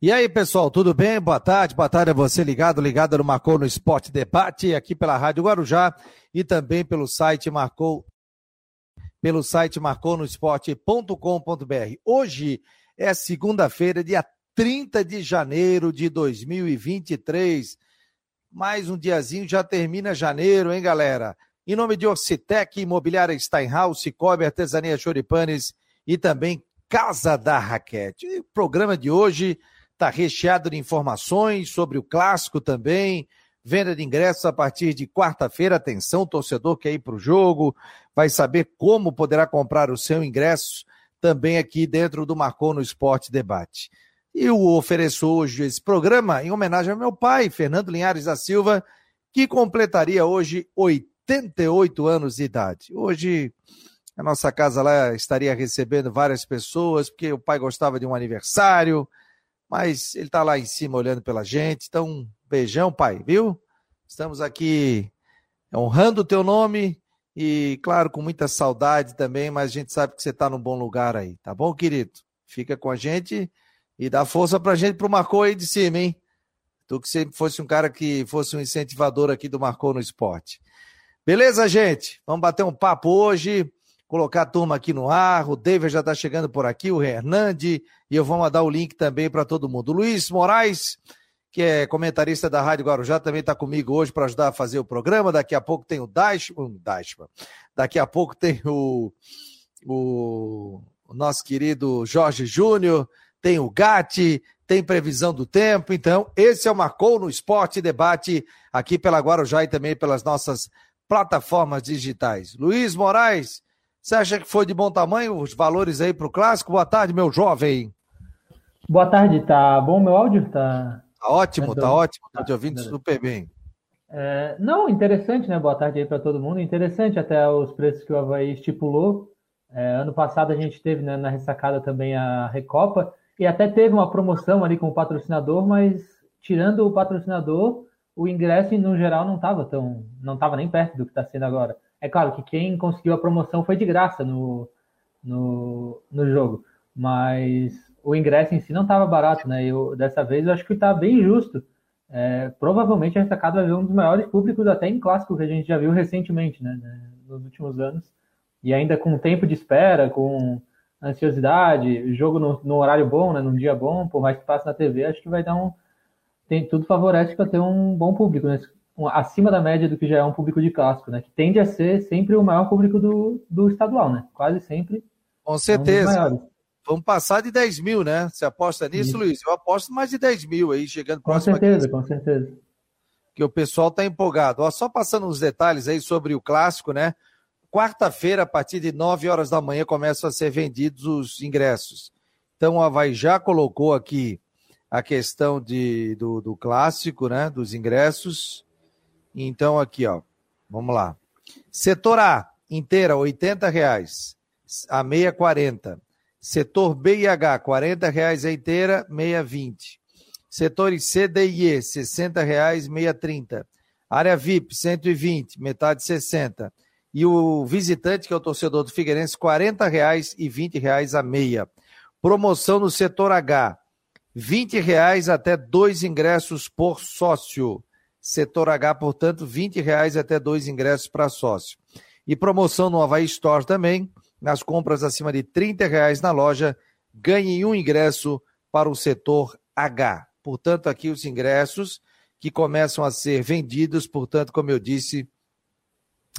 E aí, pessoal, tudo bem? Boa tarde, boa tarde a você ligado, ligado no Marcou no Esporte Debate, aqui pela Rádio Guarujá e também pelo site Marcou pelo site marconosport.com.br. Hoje é segunda-feira, dia 30 de janeiro de 2023. Mais um diazinho, já termina janeiro, hein, galera? Em nome de Orcitec, Imobiliária Steinhaus, Cicobi, Artesania Choripanes e também Casa da Raquete. o programa de hoje Está recheado de informações sobre o clássico também. Venda de ingressos a partir de quarta-feira. Atenção, torcedor que ir para o jogo, vai saber como poderá comprar o seu ingresso também aqui dentro do Marcou no Esporte Debate. E eu ofereço hoje esse programa em homenagem ao meu pai, Fernando Linhares da Silva, que completaria hoje 88 anos de idade. Hoje a nossa casa lá estaria recebendo várias pessoas, porque o pai gostava de um aniversário, mas ele está lá em cima olhando pela gente. Então, beijão, pai, viu? Estamos aqui honrando o teu nome e, claro, com muita saudade também, mas a gente sabe que você está num bom lugar aí, tá bom, querido? Fica com a gente e dá força pra gente pro Marcou aí de cima, hein? Tu que sempre fosse um cara que fosse um incentivador aqui do Marcou no esporte. Beleza, gente? Vamos bater um papo hoje colocar a turma aqui no ar. O David já está chegando por aqui, o Hernande, e eu vou mandar o link também para todo mundo. Luiz Moraes, que é comentarista da Rádio Guarujá, também está comigo hoje para ajudar a fazer o programa. Daqui a pouco tem o Dashman, Dashman. daqui a pouco tem o, o, o nosso querido Jorge Júnior, tem o Gatti, tem previsão do tempo. Então, esse é o Marcou no Esporte Debate aqui pela Guarujá e também pelas nossas plataformas digitais. Luiz Moraes, você acha que foi de bom tamanho os valores aí para o clássico? Boa tarde, meu jovem. Boa tarde, tá bom meu áudio? Tá, tá ótimo, tá, tá ótimo, tá te ouvindo super bem. É, não, interessante, né? Boa tarde aí para todo mundo. Interessante até os preços que o Havaí estipulou. É, ano passado a gente teve né, na ressacada também a Recopa e até teve uma promoção ali com o patrocinador, mas tirando o patrocinador, o ingresso no geral não estava tão, não estava nem perto do que está sendo agora. É claro que quem conseguiu a promoção foi de graça no, no, no jogo, mas o ingresso em si não estava barato, né? Eu, dessa vez eu acho que está bem justo. É, provavelmente a Ressacada vai ver um dos maiores públicos até em clássico que a gente já viu recentemente, né? Nos últimos anos. E ainda com tempo de espera, com ansiosidade, jogo no, no horário bom, né? Num dia bom, por mais que passe na TV, acho que vai dar um. Tem, tudo favorece para ter um bom público nesse, acima da média do que já é um público de clássico, né? Que tende a ser sempre o maior público do, do estadual, né? Quase sempre. Com certeza. Um Vamos passar de 10 mil, né? Você aposta nisso, Isso. Luiz? Eu aposto mais de 10 mil aí, chegando Com certeza, com certeza. Que o pessoal tá empolgado. Ó, só passando uns detalhes aí sobre o clássico, né? Quarta-feira, a partir de 9 horas da manhã, começam a ser vendidos os ingressos. Então, o Havaí já colocou aqui a questão de, do, do clássico, né? Dos ingressos. Então, aqui, ó, vamos lá. Setor A, inteira, R$ reais. A meia, 40. Setor B e H, R$ reais a inteira, meia 20. Setores C, D e E, R$ reais, meia 30. Área VIP, 120, metade 60. E o visitante, que é o torcedor do Figueirense, R$ reais e R$ reais a meia. Promoção no setor H, R$ reais até dois ingressos por sócio. Setor H, portanto, R$ reais até dois ingressos para sócio. E promoção no Havaí Store também, nas compras acima de R$ reais na loja, ganhe um ingresso para o setor H. Portanto, aqui os ingressos que começam a ser vendidos, portanto, como eu disse,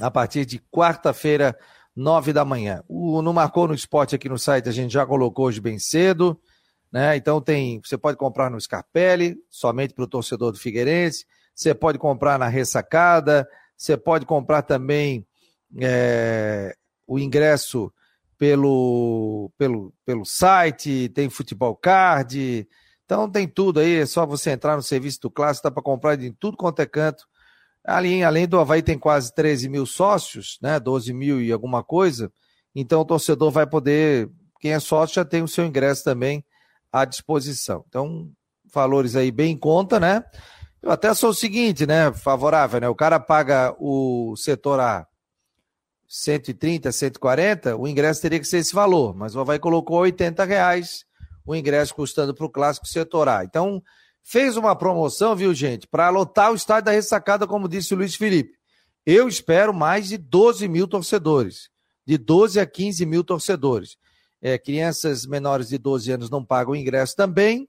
a partir de quarta-feira, nove da manhã. O não marcou no esporte aqui no site, a gente já colocou hoje bem cedo, né? Então tem, você pode comprar no Scarpelli, somente para o torcedor do Figueirense você pode comprar na ressacada, você pode comprar também é, o ingresso pelo, pelo, pelo site, tem futebol card, então tem tudo aí, é só você entrar no serviço do Clássico, dá para comprar em tudo quanto é canto. Ali, além do Havaí, tem quase 13 mil sócios, né? 12 mil e alguma coisa. Então o torcedor vai poder, quem é sócio já tem o seu ingresso também à disposição. Então, valores aí bem em conta, né? Eu até sou o seguinte, né? Favorável, né? O cara paga o setor A 130, 140, o ingresso teria que ser esse valor, mas o Havaí colocou 80 reais, o ingresso custando para o clássico setor A. Então, fez uma promoção, viu, gente, para lotar o estádio da ressacada, como disse o Luiz Felipe. Eu espero mais de 12 mil torcedores, de 12 a 15 mil torcedores. É, crianças menores de 12 anos não pagam ingresso também,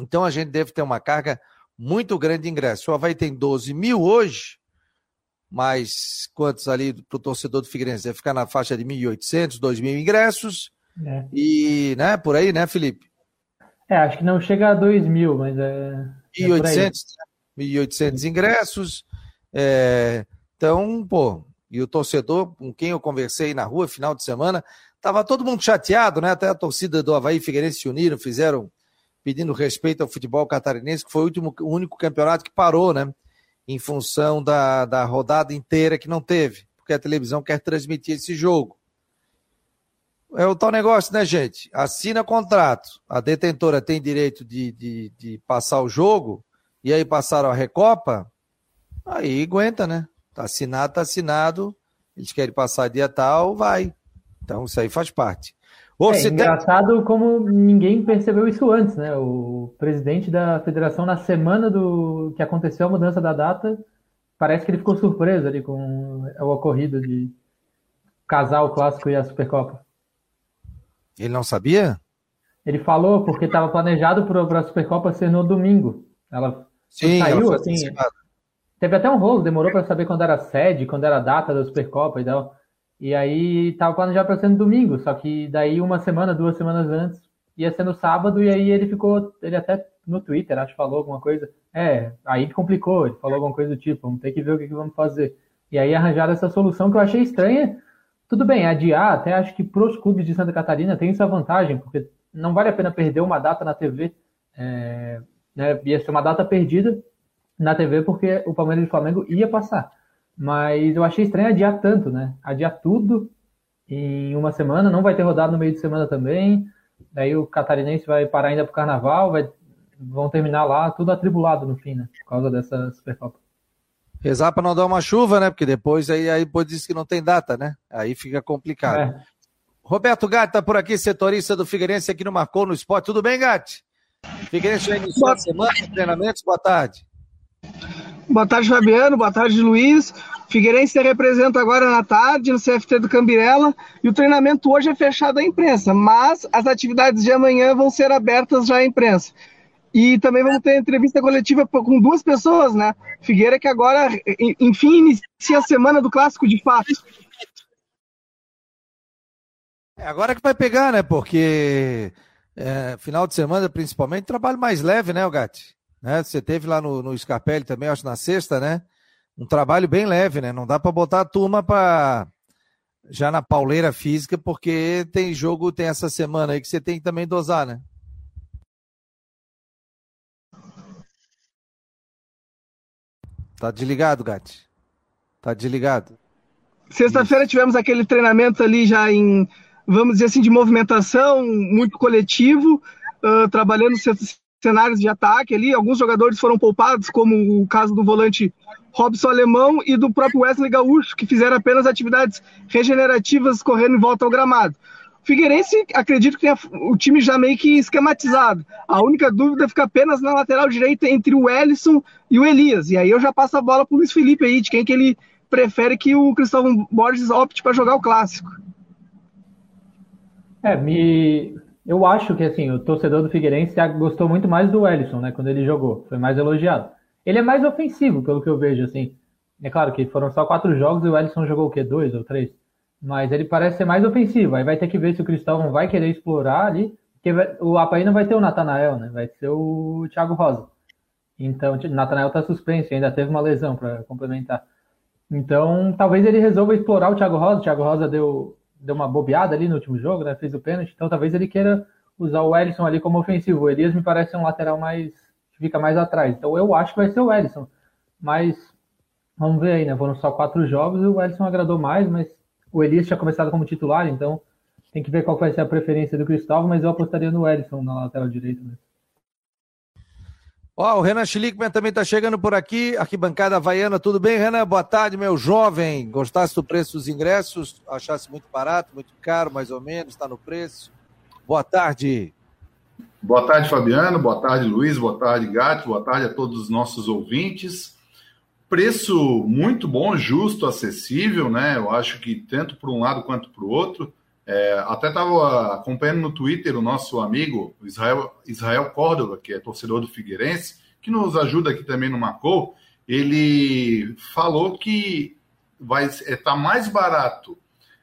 então a gente deve ter uma carga muito grande de ingresso. O Havaí tem 12 mil hoje, mas quantos ali para o torcedor do Figueirense? Deve ficar na faixa de 1.800, 2.000 ingressos. É. E, né, por aí, né, Felipe? É, acho que não chega a 2 mil, mas é. 1.800, é 1.800 ingressos. É, então, pô, e o torcedor com quem eu conversei na rua final de semana, tava todo mundo chateado, né? Até a torcida do Havaí e Figueirense se uniram, fizeram pedindo respeito ao futebol catarinense, que foi o, último, o único campeonato que parou, né? Em função da, da rodada inteira que não teve, porque a televisão quer transmitir esse jogo. É o tal negócio, né, gente? Assina contrato, a detentora tem direito de, de, de passar o jogo, e aí passaram a Recopa, aí aguenta, né? Tá assinado, tá assinado, eles querem passar dia tal, vai. Então isso aí faz parte. Ou é engraçado tem... como ninguém percebeu isso antes, né? O presidente da federação, na semana do que aconteceu a mudança da data, parece que ele ficou surpreso ali com o ocorrido de casar o clássico e a Supercopa. Ele não sabia? Ele falou porque estava planejado para a Supercopa ser no domingo. Ela Sim, saiu ela assim. Teve até um rolo, demorou para saber quando era a sede, quando era a data da Supercopa e tal. E aí estava planejado para ser no domingo, só que daí uma semana, duas semanas antes, ia ser no sábado, e aí ele ficou, ele até no Twitter, acho que falou alguma coisa. É, aí complicou, ele falou alguma coisa do tipo, vamos ter que ver o que, que vamos fazer. E aí arranjaram essa solução que eu achei estranha, tudo bem, adiar, até acho que para os clubes de Santa Catarina tem essa vantagem, porque não vale a pena perder uma data na TV. É, né, ia ser uma data perdida na TV porque o Palmeiras e o Flamengo ia passar. Mas eu achei estranho adiar tanto, né? Adiar tudo em uma semana, não vai ter rodado no meio de semana também. Daí o catarinense vai parar ainda para o carnaval, vai, vão terminar lá, tudo atribulado no fim, né? Por causa dessa Supercopa. Rezar para não dar uma chuva, né? Porque depois aí, aí depois diz que não tem data, né? Aí fica complicado. É. Roberto Gatti tá por aqui, setorista do Figueirense aqui no Marcou no Esporte. Tudo bem, Gatti? Figueirense já iniciou a semana de treinamentos. Boa tarde. Boa tarde, Fabiano. Boa tarde, Luiz. Figueirense se representa agora na tarde no CFT do Cambirela e o treinamento hoje é fechado à imprensa, mas as atividades de amanhã vão ser abertas já à imprensa. E também vamos ter entrevista coletiva com duas pessoas, né? Figueira, que agora, enfim, inicia a semana do clássico de fato. É, agora que vai pegar, né? Porque é, final de semana, principalmente, trabalho mais leve, né, Gatti? Né? Você teve lá no, no Scarpelli também, acho, na sexta, né? Um trabalho bem leve, né? Não dá para botar a turma para já na pauleira física, porque tem jogo, tem essa semana aí que você tem que também dosar, né? Tá desligado, Gatti? Tá desligado. Sexta-feira tivemos aquele treinamento ali já em, vamos dizer assim, de movimentação, muito coletivo, uh, trabalhando cenários de ataque ali. Alguns jogadores foram poupados, como o caso do volante Robson Alemão e do próprio Wesley Gaúcho, que fizeram apenas atividades regenerativas correndo em volta ao gramado. Figueirense, acredito que tem o time já meio que esquematizado. A única dúvida fica apenas na lateral direita entre o Ellison e o Elias. E aí eu já passo a bola para o Luiz Felipe aí, de quem que ele prefere que o Cristóvão Borges opte para jogar o clássico. É, me... eu acho que assim, o torcedor do Figueirense gostou muito mais do Ellison, né, quando ele jogou. Foi mais elogiado. Ele é mais ofensivo, pelo que eu vejo, assim. É claro que foram só quatro jogos e o Ellison jogou o quê? Dois ou três? Mas ele parece ser mais ofensivo. Aí vai ter que ver se o Cristóvão vai querer explorar ali. Porque o Apaí não vai ter o Natanael, né? Vai ser o Thiago Rosa. Então, o Natanael tá suspenso, ainda teve uma lesão para complementar. Então, talvez ele resolva explorar o Thiago Rosa. O Thiago Rosa deu, deu uma bobeada ali no último jogo, né? Fez o pênalti. Então, talvez ele queira usar o Ellison ali como ofensivo. O Elias me parece um lateral mais. fica mais atrás. Então, eu acho que vai ser o Ellison. Mas, vamos ver aí, né? Foram só quatro jogos e o Ellison agradou mais, mas o Elias tinha começado como titular, então tem que ver qual vai ser a preferência do Cristóvão, mas eu apostaria no Ellison na lateral direita mesmo. Ó, oh, o Renan Schlickman também está chegando por aqui, arquibancada havaiana, tudo bem, Renan? Boa tarde, meu jovem. Gostasse do preço dos ingressos? Achasse muito barato, muito caro, mais ou menos, está no preço? Boa tarde. Boa tarde, Fabiano. Boa tarde, Luiz. Boa tarde, Gato. Boa tarde a todos os nossos ouvintes. Preço muito bom, justo, acessível, né? Eu acho que tanto para um lado quanto para o outro. É, até estava acompanhando no Twitter o nosso amigo Israel, Israel Córdova, que é torcedor do Figueirense, que nos ajuda aqui também no Macou. Ele falou que vai estar é, tá mais barato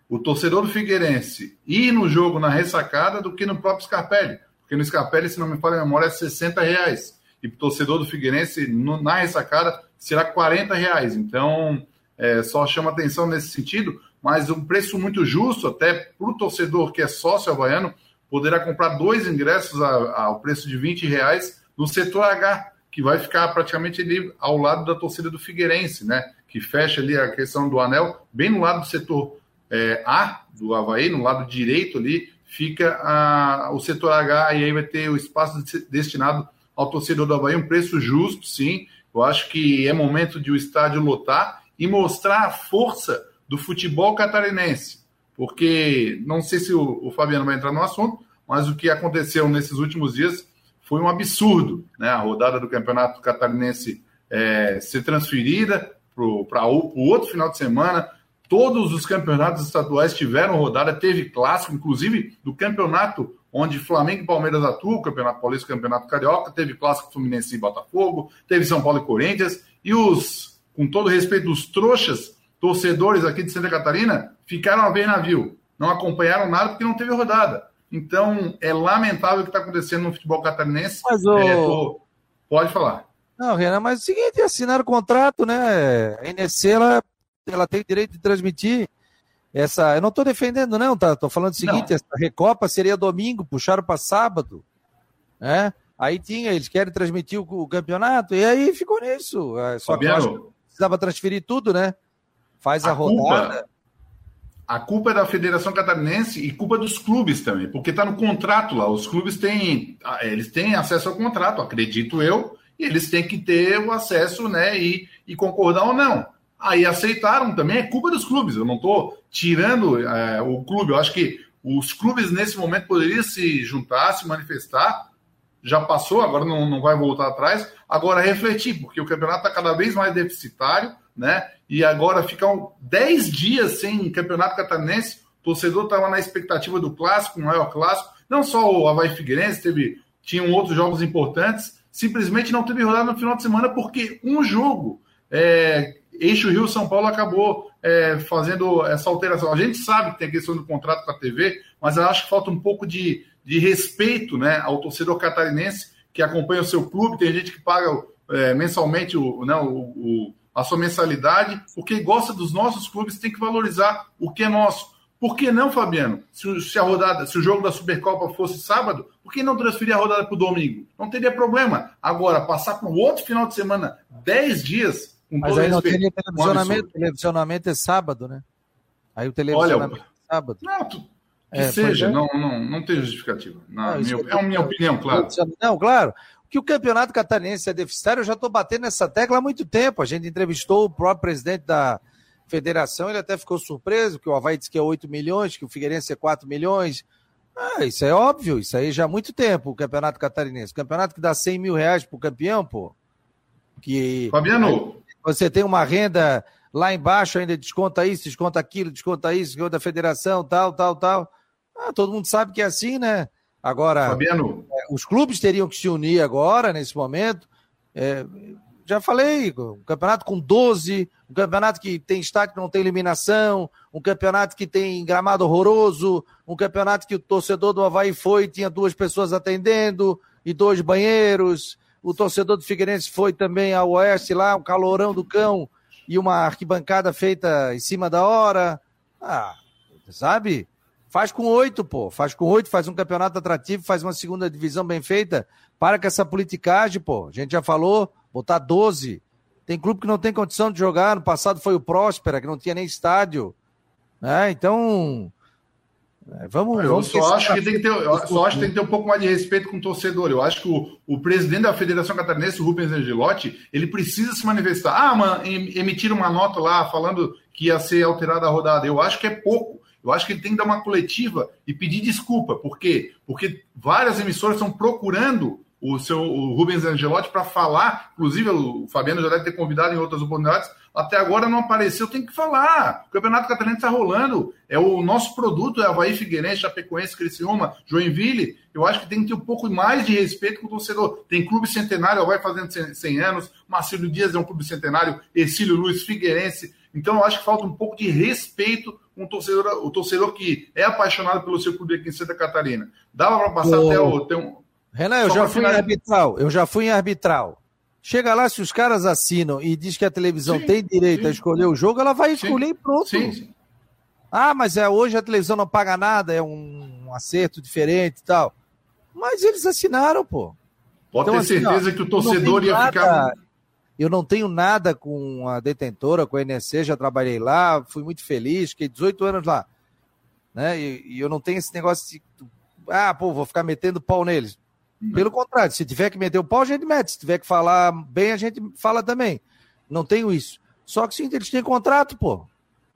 o torcedor do Figueirense ir no jogo na ressacada do que no próprio Scarpelli. Porque no Scarpelli, se não me falha a memória, é 60 reais. E o torcedor do Figueirense, no, na ressacada, será 40 reais. Então, é, só chama atenção nesse sentido mas um preço muito justo, até para o torcedor que é sócio havaiano, poderá comprar dois ingressos ao preço de 20 reais no setor H, que vai ficar praticamente ali ao lado da torcida do Figueirense, né? Que fecha ali a questão do anel, bem no lado do setor é, A do Havaí, no lado direito ali, fica a, o setor H, e aí vai ter o espaço destinado ao torcedor do Havaí, um preço justo, sim. Eu acho que é momento de o estádio lotar e mostrar a força do futebol catarinense. Porque não sei se o, o Fabiano vai entrar no assunto, mas o que aconteceu nesses últimos dias foi um absurdo. Né? A rodada do Campeonato Catarinense é, ser transferida para o outro final de semana. Todos os campeonatos estaduais tiveram rodada, teve clássico, inclusive do campeonato onde Flamengo e Palmeiras atuam, Campeonato Paulista Campeonato Carioca, teve clássico Fluminense e Botafogo, teve São Paulo e Corinthians, e os, com todo respeito, os trouxas torcedores aqui de Santa Catarina ficaram a ver navio, não acompanharam nada porque não teve rodada. Então, é lamentável o que está acontecendo no futebol catarinense. Mas, o... é, tô... Pode falar. Não, Renan, mas é o seguinte, assinaram o contrato, né? A NSC, ela, ela tem o direito de transmitir essa... Eu não estou defendendo, não, tá? Estou falando o seguinte, não. essa Recopa seria domingo, puxaram para sábado, né? Aí tinha, eles querem transmitir o, o campeonato, e aí ficou nisso. É, só Fabiano, precisava transferir tudo, né? Faz a, a rodada. Culpa, a culpa é da Federação Catarinense e culpa dos clubes também, porque está no contrato lá. Os clubes têm, eles têm acesso ao contrato, acredito eu, e eles têm que ter o acesso, né, e, e concordar ou não. Aí aceitaram também, é culpa dos clubes. Eu não estou tirando é, o clube. Eu acho que os clubes nesse momento poderiam se juntar, se manifestar. Já passou, agora não, não vai voltar atrás. Agora refletir, porque o campeonato está cada vez mais deficitário, né? e agora ficam 10 dias sem campeonato catarinense. O torcedor estava na expectativa do clássico, um maior clássico. Não só o Havaí Figueirense, teve, tinham outros jogos importantes. Simplesmente não teve rodada no final de semana porque um jogo, é, Eixo Rio São Paulo, acabou é, fazendo essa alteração. A gente sabe que tem a questão do contrato com a TV, mas eu acho que falta um pouco de, de respeito né, ao torcedor catarinense que acompanha o seu clube. Tem gente que paga é, mensalmente o, né, o, o a sua mensalidade, porque gosta dos nossos clubes, tem que valorizar o que é nosso. Por que não, Fabiano? Se, se, a rodada, se o jogo da Supercopa fosse sábado, por que não transferir a rodada para o domingo? Não teria problema. Agora, passar para o outro final de semana, 10 dias, com Mas aí não respeito, teria televisionamento. Um televisionamento é sábado, né? Aí o televisionamento Olha, é sábado. Não, tu, que é, seja, é. não, não, não tem justificativa. Na não, minha, é a minha opinião, claro. Não, claro que o campeonato catarinense é deficitário, eu já estou batendo nessa tecla há muito tempo. A gente entrevistou o próprio presidente da federação, ele até ficou surpreso, que o Havaí disse que é 8 milhões, que o Figueirense é 4 milhões. Ah, isso é óbvio, isso aí já há muito tempo, o campeonato catarinense. O campeonato que dá 100 mil reais pro campeão, pô. Que Fabiano. Você tem uma renda lá embaixo, ainda desconta isso, desconta aquilo, desconta isso, desconta da federação, tal, tal, tal. Ah, todo mundo sabe que é assim, né? Agora, Fabiano. Os clubes teriam que se unir agora, nesse momento. É, já falei, um campeonato com 12, um campeonato que tem estádio que não tem eliminação, um campeonato que tem gramado horroroso, um campeonato que o torcedor do Havaí foi e tinha duas pessoas atendendo e dois banheiros. O torcedor do Figueirense foi também ao oeste lá, um calorão do cão e uma arquibancada feita em cima da hora. Ah, sabe? Faz com oito, pô. Faz com oito, faz um campeonato atrativo, faz uma segunda divisão bem feita. Para com essa politicagem, pô. A gente já falou, botar 12. Tem clube que não tem condição de jogar. No passado foi o Próspera, que não tinha nem estádio. Né? Então, é, vamos, eu vamos só acho que tem que ter, eu só acho que tem que ter um pouco mais de respeito com o torcedor. Eu acho que o, o presidente da Federação Catarinense, o Rubens Angelotti, ele precisa se manifestar. Ah, mano, emitir uma nota lá falando que ia ser alterada a rodada. Eu acho que é pouco. Eu acho que ele tem que dar uma coletiva e pedir desculpa. Por quê? Porque várias emissoras estão procurando o seu o Rubens Angelotti para falar, inclusive o Fabiano já deve ter convidado em outras oportunidades, até agora não apareceu, tem que falar. O Campeonato Catarinense está rolando, é o nosso produto, é Havaí Figueirense, Chapecoense, Criciúma, Joinville. Eu acho que tem que ter um pouco mais de respeito com o torcedor. Tem clube centenário, Havaí fazendo 100 anos, Marcelo Dias é um clube centenário, Exílio Luiz Figueirense. Então eu acho que falta um pouco de respeito o torcedor, o torcedor que é apaixonado pelo seu clube aqui em Santa Catarina. Dava para passar até o... um, Renan, eu já fui em arbitral, eu já fui em arbitral. Chega lá, se os caras assinam e diz que a televisão sim, tem direito sim. a escolher o jogo, ela vai escolher sim. e pronto. Sim, Ah, mas é, hoje a televisão não paga nada, é um, um acerto diferente e tal. Mas eles assinaram, pô. Pode então, ter assim, certeza ó, que o torcedor ia nada, ficar. Eu não tenho nada com a detentora, com a NSC, já trabalhei lá, fui muito feliz, fiquei 18 anos lá. Né? E, e eu não tenho esse negócio de. Ah, pô, vou ficar metendo pau neles. Pelo contrário, se tiver que meter o pau, a gente mete. Se tiver que falar bem, a gente fala também. Não tenho isso. Só que sim, eles têm contrato, pô.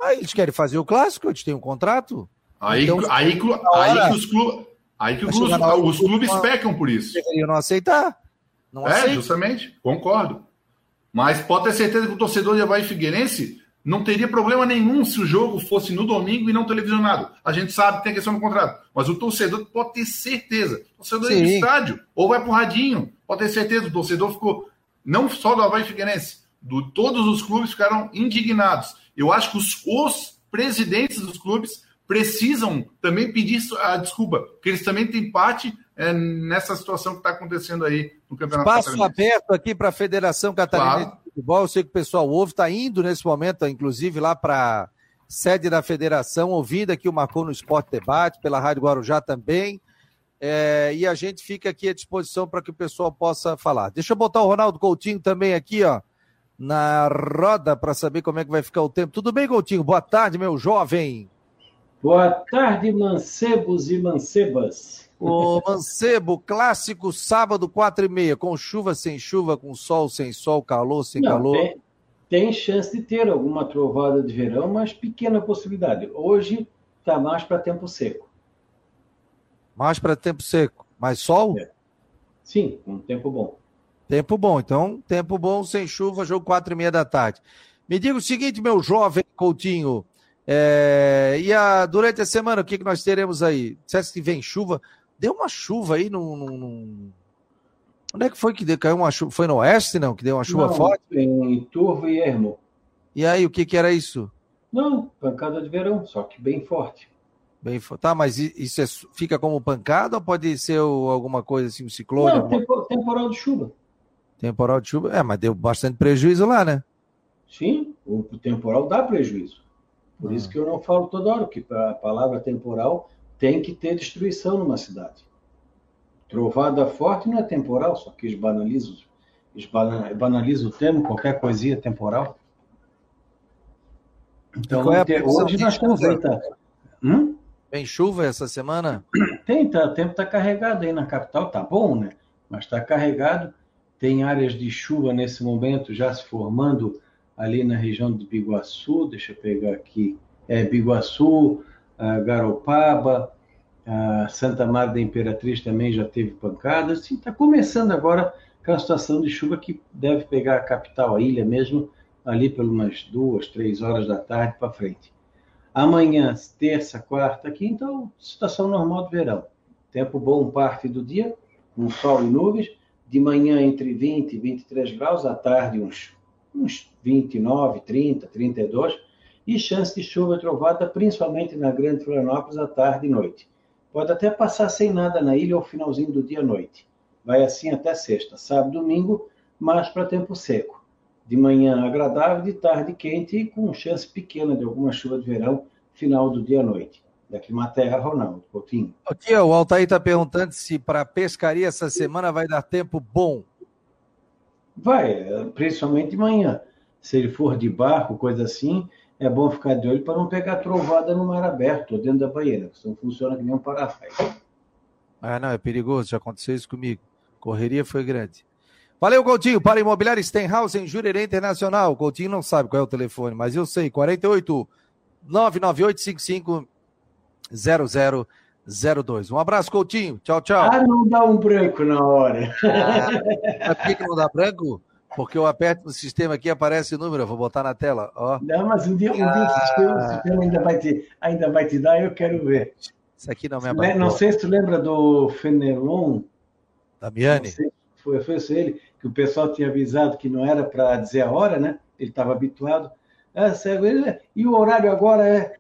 Aí eles querem fazer o clássico, eles têm um contrato. Aí, então, aí, aí, aí que os clubes. Aí que os, os clubes pecam por isso. Deveriam não aceitar. Não é, justamente, concordo. Mas pode ter certeza que o torcedor de Havaí Figueirense não teria problema nenhum se o jogo fosse no domingo e não televisionado. A gente sabe que tem a questão do contrato. Mas o torcedor pode ter certeza. O torcedor Sim. é do estádio, ou vai pro radinho. Pode ter certeza, o torcedor ficou, não só do Havaí Figueirense, do, todos os clubes ficaram indignados. Eu acho que os, os presidentes dos clubes precisam também pedir a desculpa, porque eles também têm parte é, nessa situação que está acontecendo aí no Campeonato Espaço aberto aqui para a Federação Catarinense claro futebol. Eu sei que o pessoal ouve, está indo nesse momento, inclusive, lá para sede da federação, ouvindo aqui o Marcou no Esporte Debate, pela Rádio Guarujá também. É, e a gente fica aqui à disposição para que o pessoal possa falar. Deixa eu botar o Ronaldo Coutinho também aqui, ó, na roda para saber como é que vai ficar o tempo. Tudo bem, Coutinho? Boa tarde, meu jovem. Boa tarde, mancebos e mancebas. O Mancebo, clássico sábado, quatro e meia, com chuva, sem chuva, com sol, sem sol, calor, sem Não, calor. Tem, tem, chance de ter alguma trovada de verão, mas pequena possibilidade. Hoje está mais para tempo seco. Mais para tempo seco. Mais sol? É. Sim, um tempo bom. Tempo bom, então, tempo bom, sem chuva, jogo quatro e meia da tarde. Me diga o seguinte, meu jovem Coutinho, é, e a, durante a semana, o que, que nós teremos aí? Disseste que vem chuva, deu uma chuva aí no. Onde é que foi que deu, caiu uma chuva? Foi no oeste, não? Que deu uma chuva não, forte? Em Turvo e Ermo. E aí, o que, que era isso? Não, pancada de verão, só que bem forte. Bem forte. Tá, mas isso é, fica como pancada ou pode ser alguma coisa assim, um ciclone? Não, alguma... temporal de chuva. Temporal de chuva? É, mas deu bastante prejuízo lá, né? Sim, o temporal dá prejuízo. Por ah. isso que eu não falo toda hora, que a palavra temporal tem que ter destruição numa cidade. Trovada forte não é temporal, só que eles banalizam, eles banalizam o termo, qualquer coisinha é temporal. Então, é hoje nós aí, tá? Hum? Tem chuva essa semana? Tem, tá, o tempo está carregado aí na capital, tá bom, né? Mas está carregado. Tem áreas de chuva nesse momento já se formando ali na região de Biguaçu, deixa eu pegar aqui, é Biguaçu, Garopaba, Santa Maria da Imperatriz também já teve pancadas. Está assim, começando agora a situação de chuva que deve pegar a capital, a ilha mesmo, ali por umas duas, três horas da tarde para frente. Amanhã, terça, quarta, quinta, situação normal de verão. Tempo bom parte do dia, com sol e nuvens. De manhã entre 20 e 23 graus, à tarde uns, uns 29, 30, 32 e chance de chuva trovada, principalmente na Grande Florianópolis, à tarde e noite. Pode até passar sem nada na ilha ao finalzinho do dia à noite. Vai assim até sexta, sábado, domingo, mas para tempo seco. De manhã agradável, de tarde quente e com chance pequena de alguma chuva de verão, final do dia à noite. Da Climaterra, Ronaldo Coutinho. Aqui, o Altair está perguntando se para pescaria essa semana vai dar tempo bom. Vai, principalmente de manhã. Se ele for de barco, coisa assim, é bom ficar de olho para não pegar trovada no mar aberto ou dentro da banheira, senão funciona que nem um parafuso. Ah, não, é perigoso, já aconteceu isso comigo. Correria foi grande. Valeu, Coutinho. Para Imobiliário Stenhouse em Jurerê Internacional. Coutinho não sabe qual é o telefone, mas eu sei. 48 998 55 0002. Um abraço, Coutinho. Tchau, tchau. Ah, não dá um branco na hora. Ah, por que não dá branco? Porque eu aperto no sistema aqui aparece o número, eu vou botar na tela. Ó. Não, mas um dia, um dia o, sistema, o sistema ainda vai, te, ainda vai te dar, eu quero ver. Isso aqui não me abateu. Não sei se tu lembra do Fenelon. Damiani? Foi, foi ele, que o pessoal tinha avisado que não era para dizer a hora, né? Ele estava habituado. Ah, e o horário agora é.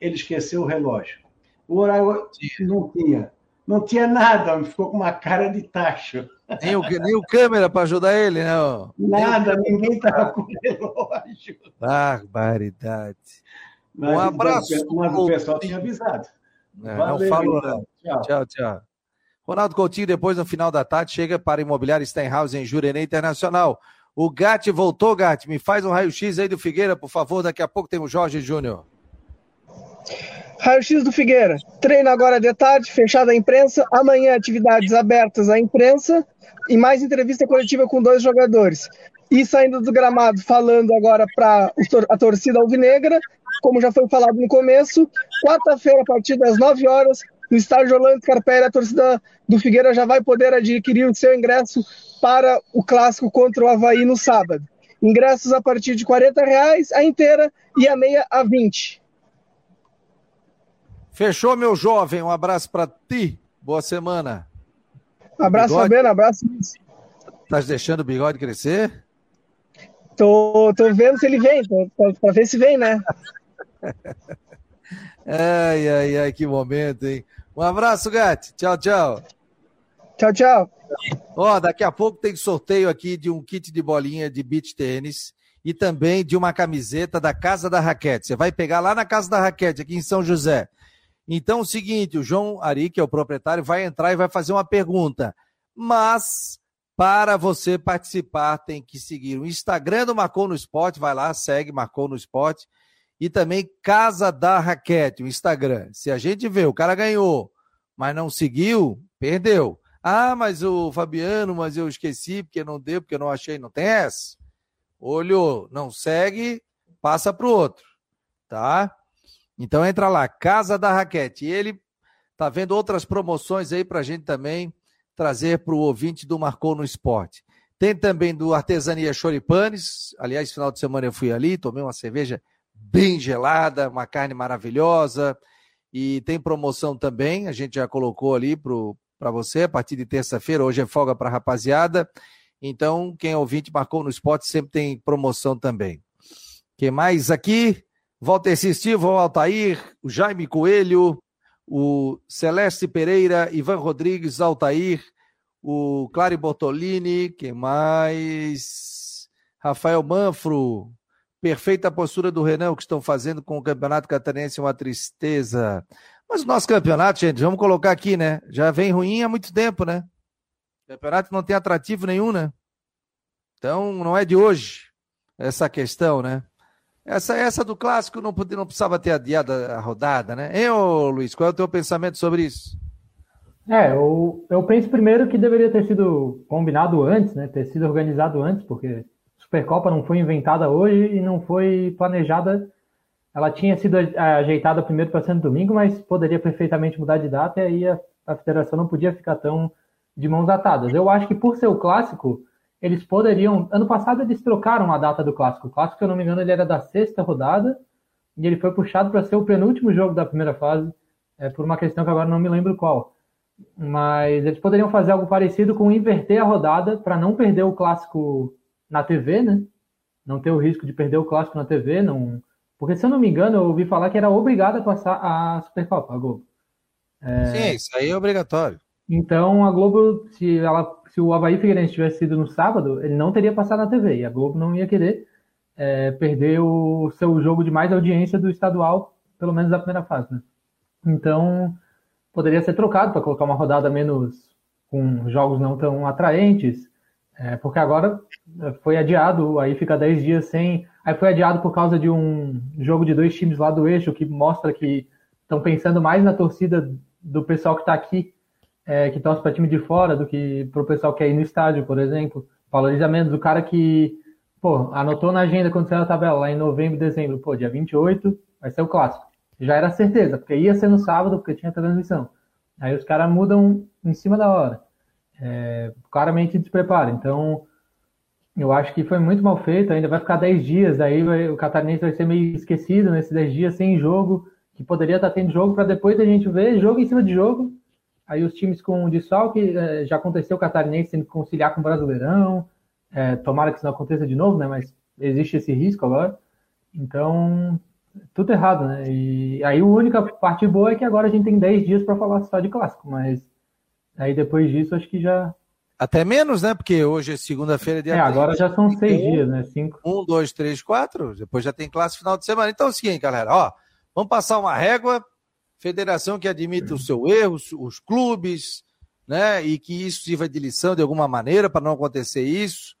Ele esqueceu o relógio. O horário não tinha. Não tinha nada, ficou com uma cara de tacho. Nem o, nem o câmera para ajudar ele, não. Nada, ninguém estava com relógio. Barbaridade. Mas, um abraço. Mas o pessoal tinha avisado. É, Valeu, não falou, então. Tchau. tchau, tchau. Ronaldo Coutinho, depois no final da tarde, chega para Imobiliário Steinhaus em Jurerê Internacional. O Gatti voltou, Gatti. Me faz um raio-x aí do Figueira, por favor. Daqui a pouco tem o Jorge Júnior. Raio-X do Figueira. Treino agora de tarde, fechado a imprensa. Amanhã, atividades abertas à imprensa. E mais entrevista coletiva com dois jogadores. E saindo do gramado, falando agora para a torcida alvinegra, como já foi falado no começo, quarta-feira, a partir das 9 horas, no estádio Orlando Scarpelli, a torcida do Figueira já vai poder adquirir o seu ingresso para o clássico contra o Havaí no sábado. Ingressos a partir de R$ reais, a inteira e a meia a 20. Fechou, meu jovem. Um abraço para ti. Boa semana. Abraço, Fabiano. Abraço. Tá deixando o bigode crescer? Tô, tô vendo se ele vem, para ver se vem, né? ai, ai, ai, que momento, hein? Um abraço, Gatti. Tchau, tchau. Tchau, tchau. Ó, daqui a pouco tem sorteio aqui de um kit de bolinha de beach tênis e também de uma camiseta da Casa da Raquete. Você vai pegar lá na Casa da Raquete, aqui em São José. Então, é o seguinte, o João Ari, que é o proprietário, vai entrar e vai fazer uma pergunta. Mas, para você participar, tem que seguir o Instagram do Marcou no Esporte, vai lá, segue Marcou no Esporte, e também Casa da Raquete, o Instagram. Se a gente vê, o cara ganhou, mas não seguiu, perdeu. Ah, mas o Fabiano, mas eu esqueci, porque não deu, porque eu não achei, não tem essa. Olhou, não segue, passa para o outro, tá? Então entra lá, Casa da Raquete. E ele tá vendo outras promoções aí para a gente também trazer para o ouvinte do Marcou no Esporte. Tem também do Artesania Choripanes. Aliás, final de semana eu fui ali, tomei uma cerveja bem gelada, uma carne maravilhosa. E tem promoção também, a gente já colocou ali para você a partir de terça-feira. Hoje é folga para rapaziada. Então, quem é ouvinte marcou no esporte sempre tem promoção também. Quem mais aqui? Walter Sistivo, o Altair, o Jaime Coelho, o Celeste Pereira, Ivan Rodrigues, Altair, o Clary Bortolini, quem mais? Rafael Manfro, perfeita postura do Renan, o que estão fazendo com o Campeonato Catarinense é uma tristeza. Mas o nosso campeonato, gente, vamos colocar aqui, né? Já vem ruim há muito tempo, né? O campeonato não tem atrativo nenhum, né? Então, não é de hoje essa questão, né? Essa, essa do clássico não, não precisava ter adiado a rodada, né? Hein, Luiz, qual é o teu pensamento sobre isso? É, eu, eu penso primeiro que deveria ter sido combinado antes, né? Ter sido organizado antes, porque a Supercopa não foi inventada hoje e não foi planejada. Ela tinha sido ajeitada primeiro para ser no domingo, mas poderia perfeitamente mudar de data e aí a, a federação não podia ficar tão de mãos atadas. Eu acho que por ser o clássico, eles poderiam. Ano passado eles trocaram a data do clássico. O clássico, se eu não me engano, ele era da sexta rodada e ele foi puxado para ser o penúltimo jogo da primeira fase, é, por uma questão que agora não me lembro qual. Mas eles poderiam fazer algo parecido com inverter a rodada para não perder o clássico na TV, né? Não ter o risco de perder o clássico na TV, não. Porque se eu não me engano, eu ouvi falar que era obrigado a passar a Supercopa, a Globo. É... Sim, isso aí é obrigatório. Então a Globo, se ela se o Havaí Figueirense tivesse sido no sábado, ele não teria passado na TV e a Globo não ia querer é, perder o seu jogo de mais audiência do estadual, pelo menos da primeira fase. Né? Então, poderia ser trocado para colocar uma rodada menos com jogos não tão atraentes, é, porque agora é, foi adiado, aí fica 10 dias sem. Aí foi adiado por causa de um jogo de dois times lá do eixo, que mostra que estão pensando mais na torcida do pessoal que está aqui é, que torce para time de fora do que para o pessoal que é ir no estádio, por exemplo. Valoriza menos o cara que, pô, anotou na agenda quando saiu a tabela, lá em novembro, dezembro, pô, dia 28 vai ser o clássico. já era certeza, porque ia ser no sábado, porque tinha transmissão. Aí os caras mudam em cima da hora. É, claramente despreparo. Então, eu acho que foi muito mal feito. Ainda vai ficar 10 dias, aí o Catarinense vai ser meio esquecido nesses 10 dias sem jogo, que poderia estar tendo jogo para depois a gente ver jogo em cima de jogo. Aí os times com desfalque, é, já aconteceu o Catarinense tendo que conciliar com o Brasileirão. É, tomara que isso não aconteça de novo, né? Mas existe esse risco agora. Então, tudo errado, né? E aí a única parte boa é que agora a gente tem 10 dias para falar só de clássico, mas aí depois disso acho que já. Até menos, né? Porque hoje é segunda-feira, dia É, agora já são seis um, dias, né? Cinco. Um, dois, três, quatro. Depois já tem classe final de semana. Então é o seguinte, galera, ó. Vamos passar uma régua. Federação que admite o seu erro, os clubes, né? E que isso sirva de lição de alguma maneira para não acontecer isso.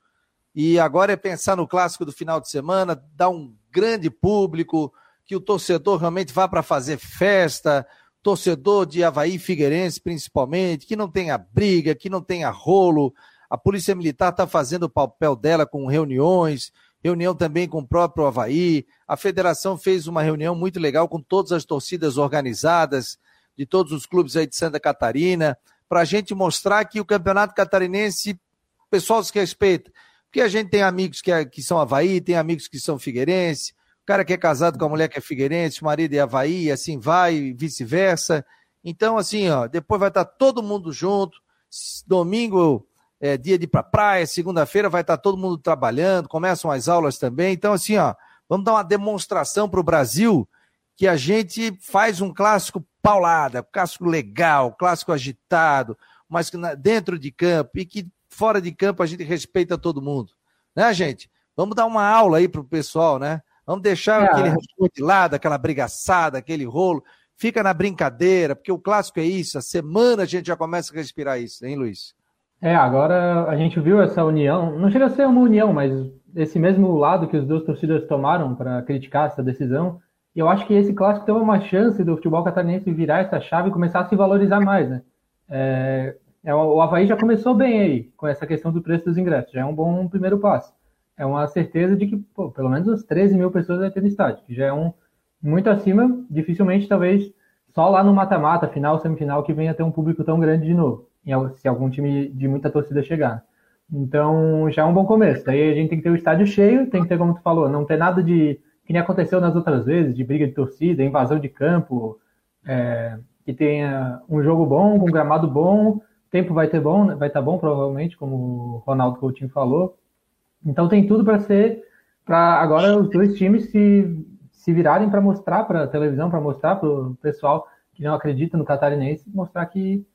E agora é pensar no clássico do final de semana, dar um grande público, que o torcedor realmente vá para fazer festa, torcedor de Havaí Figueirense principalmente, que não tenha briga, que não tenha rolo. A Polícia Militar está fazendo o papel dela com reuniões, reunião também com o próprio Havaí. A federação fez uma reunião muito legal com todas as torcidas organizadas de todos os clubes aí de Santa Catarina, para a gente mostrar que o Campeonato Catarinense, o pessoal se respeita. Porque a gente tem amigos que, é, que são Havaí, tem amigos que são Figueirense, o cara que é casado com a mulher que é Figueirense, o marido é Havaí, assim vai, vice-versa. Então, assim, ó, depois vai estar todo mundo junto. Domingo é dia de ir pra praia, segunda-feira vai estar todo mundo trabalhando, começam as aulas também. Então, assim, ó, vamos dar uma demonstração para o Brasil que a gente faz um clássico paulada, clássico legal, clássico agitado, mas que dentro de campo e que fora de campo a gente respeita todo mundo. Né, gente? Vamos dar uma aula aí pro pessoal, né? Vamos deixar é. aquele responde de lado, aquela brigaçada, aquele rolo. Fica na brincadeira, porque o clássico é isso. A semana a gente já começa a respirar isso, hein, Luiz? É, agora a gente viu essa união. Não chega a ser uma união, mas esse mesmo lado que os dois torcidas tomaram para criticar essa decisão. E eu acho que esse clássico tem uma chance do futebol catarinense virar essa chave e começar a se valorizar mais, né? É, é, o Havaí já começou bem aí com essa questão do preço dos ingressos, já é um bom primeiro passo é uma certeza de que pô, pelo menos umas 13 mil pessoas vai ter no estádio, que já é um muito acima, dificilmente talvez só lá no mata-mata, final, semifinal, que venha ter um público tão grande de novo, se algum time de muita torcida chegar. Então já é um bom começo. Daí a gente tem que ter o estádio cheio, tem que ter, como tu falou, não ter nada de que nem aconteceu nas outras vezes, de briga de torcida, invasão de campo, é, que tenha um jogo bom, com um gramado bom, tempo vai ter bom, vai estar tá bom provavelmente, como o Ronaldo Coutinho falou. Então tem tudo para ser para agora os dois times se, se virarem para mostrar para a televisão, para mostrar para o pessoal que não acredita no catarinense, mostrar que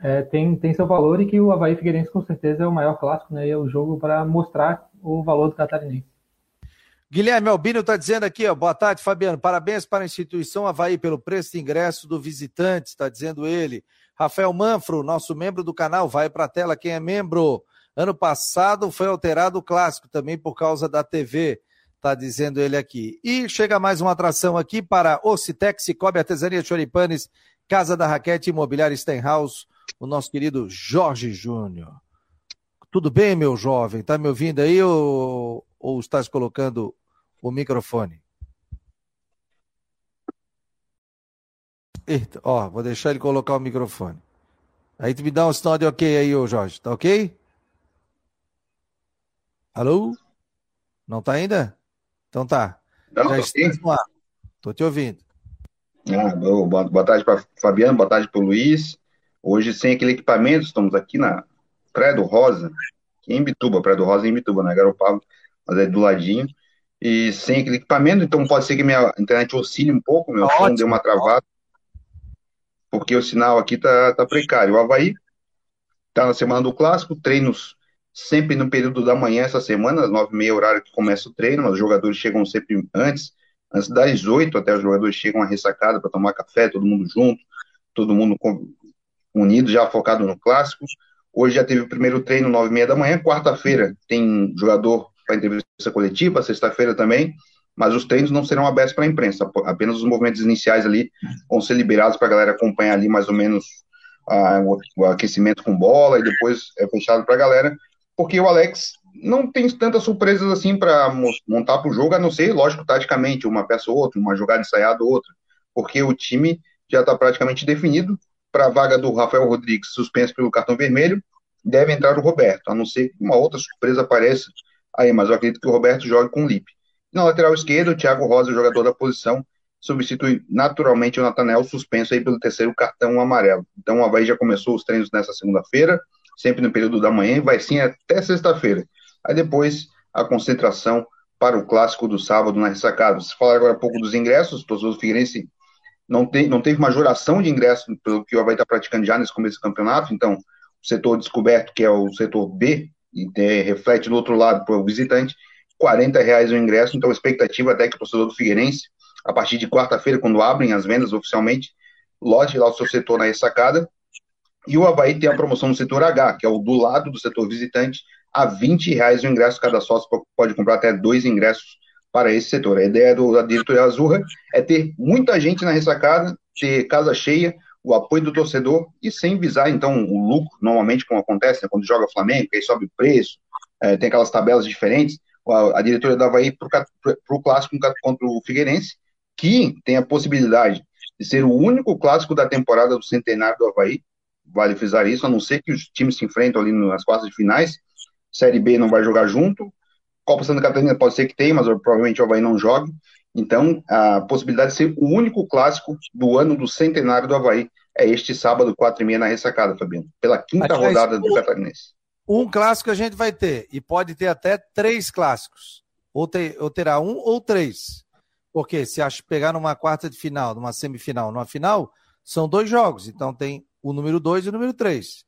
é, tem, tem seu valor e que o Havaí Figueirense com certeza é o maior clássico, né? E é o jogo para mostrar o valor do catarinense. Guilherme Albino está dizendo aqui, ó, boa tarde, Fabiano. Parabéns para a instituição Havaí pelo preço de ingresso do visitante, está dizendo ele. Rafael Manfro, nosso membro do canal, vai para a tela quem é membro. Ano passado foi alterado o clássico também por causa da TV, está dizendo ele aqui. E chega mais uma atração aqui para Ocitex, Cicobi Artesania Choripanes, Casa da Raquete Imobiliária Stenhouse, o nosso querido Jorge Júnior. Tudo bem, meu jovem? Tá me ouvindo aí ou, ou estás colocando o microfone? Eita, ó, vou deixar ele colocar o microfone. Aí tu me dá um sinal de ok aí, ô Jorge, tá ok? Alô? Não tá ainda? Então tá. Não, Já estamos no ar. Tô te ouvindo. Ah, boa, boa tarde para Fabiano, boa tarde para o Luiz. Hoje, sem aquele equipamento, estamos aqui na Praia do Rosa, em Bituba, Praia do Rosa em Bituba, na né? Garopaba, mas é do ladinho. E sem aquele equipamento, então pode ser que minha internet oscile um pouco, meu tá som deu uma travada, porque o sinal aqui tá, tá precário. O Havaí tá na semana do clássico, treinos sempre no período da manhã essa semana, às nove e meia, horário que começa o treino, mas os jogadores chegam sempre antes, antes das oito, até os jogadores chegam a ressacada para tomar café, todo mundo junto, todo mundo unido, já focado no clássico. Hoje já teve o primeiro treino, nove e meia da manhã, quarta-feira tem jogador para entrevista coletiva, sexta-feira também, mas os treinos não serão abertos para a imprensa, apenas os movimentos iniciais ali vão ser liberados para a galera acompanhar ali mais ou menos ah, o, aquecimento com bola e depois é fechado para a galera porque o Alex não tem tantas surpresas assim para montar para o jogo, a não ser, lógico, taticamente, uma peça ou outra, uma jogada ensaiada ou outra. porque o time já está praticamente definido. Para a vaga do Rafael Rodrigues, suspenso pelo cartão vermelho, deve entrar o Roberto, a não ser que uma outra surpresa apareça aí, mas eu acredito que o Roberto jogue com o Lipe. Na lateral esquerda, o Thiago Rosa, jogador da posição, substitui naturalmente o Natanel, suspenso aí pelo terceiro cartão amarelo. Então o Havaí já começou os treinos nessa segunda-feira, sempre no período da manhã, e vai sim até sexta-feira. Aí depois a concentração para o clássico do sábado na ressacada. Você falar agora um pouco dos ingressos, o torcedor do Figueirense não, tem, não teve majoração de ingressos pelo que o Havaí está praticando já nesse começo do campeonato, então o setor descoberto, que é o setor B, e é, reflete do outro lado para o visitante, 40 reais o ingresso, então a expectativa até que o torcedor do Figueirense a partir de quarta-feira, quando abrem as vendas oficialmente, lote lá o seu setor na ressacada. E o Havaí tem a promoção no setor H, que é o do lado do setor visitante, a 20 reais o ingresso, cada sócio pode comprar até dois ingressos para esse setor. A ideia do, da diretoria Azurra é ter muita gente na ressacada, ter casa cheia, o apoio do torcedor e sem visar, então, o lucro, normalmente, como acontece né, quando joga Flamengo, aí sobe o preço, é, tem aquelas tabelas diferentes, a, a diretoria da Havaí para o clássico contra o Figueirense que tem a possibilidade de ser o único clássico da temporada do centenário do Havaí, vale frisar isso, a não ser que os times se enfrentam ali nas quartas de finais, Série B não vai jogar junto, Copa Santa Catarina pode ser que tenha, mas provavelmente o Havaí não jogue, então a possibilidade de ser o único clássico do ano do centenário do Havaí é este sábado, quatro e meia na ressacada, Fabiano, pela quinta rodada do Catarinense. Um clássico a gente vai ter, e pode ter até três clássicos, ou, ter, ou terá um ou três. Porque se acho pegar numa quarta de final, numa semifinal, numa final, são dois jogos. Então tem o número 2 e o número 3.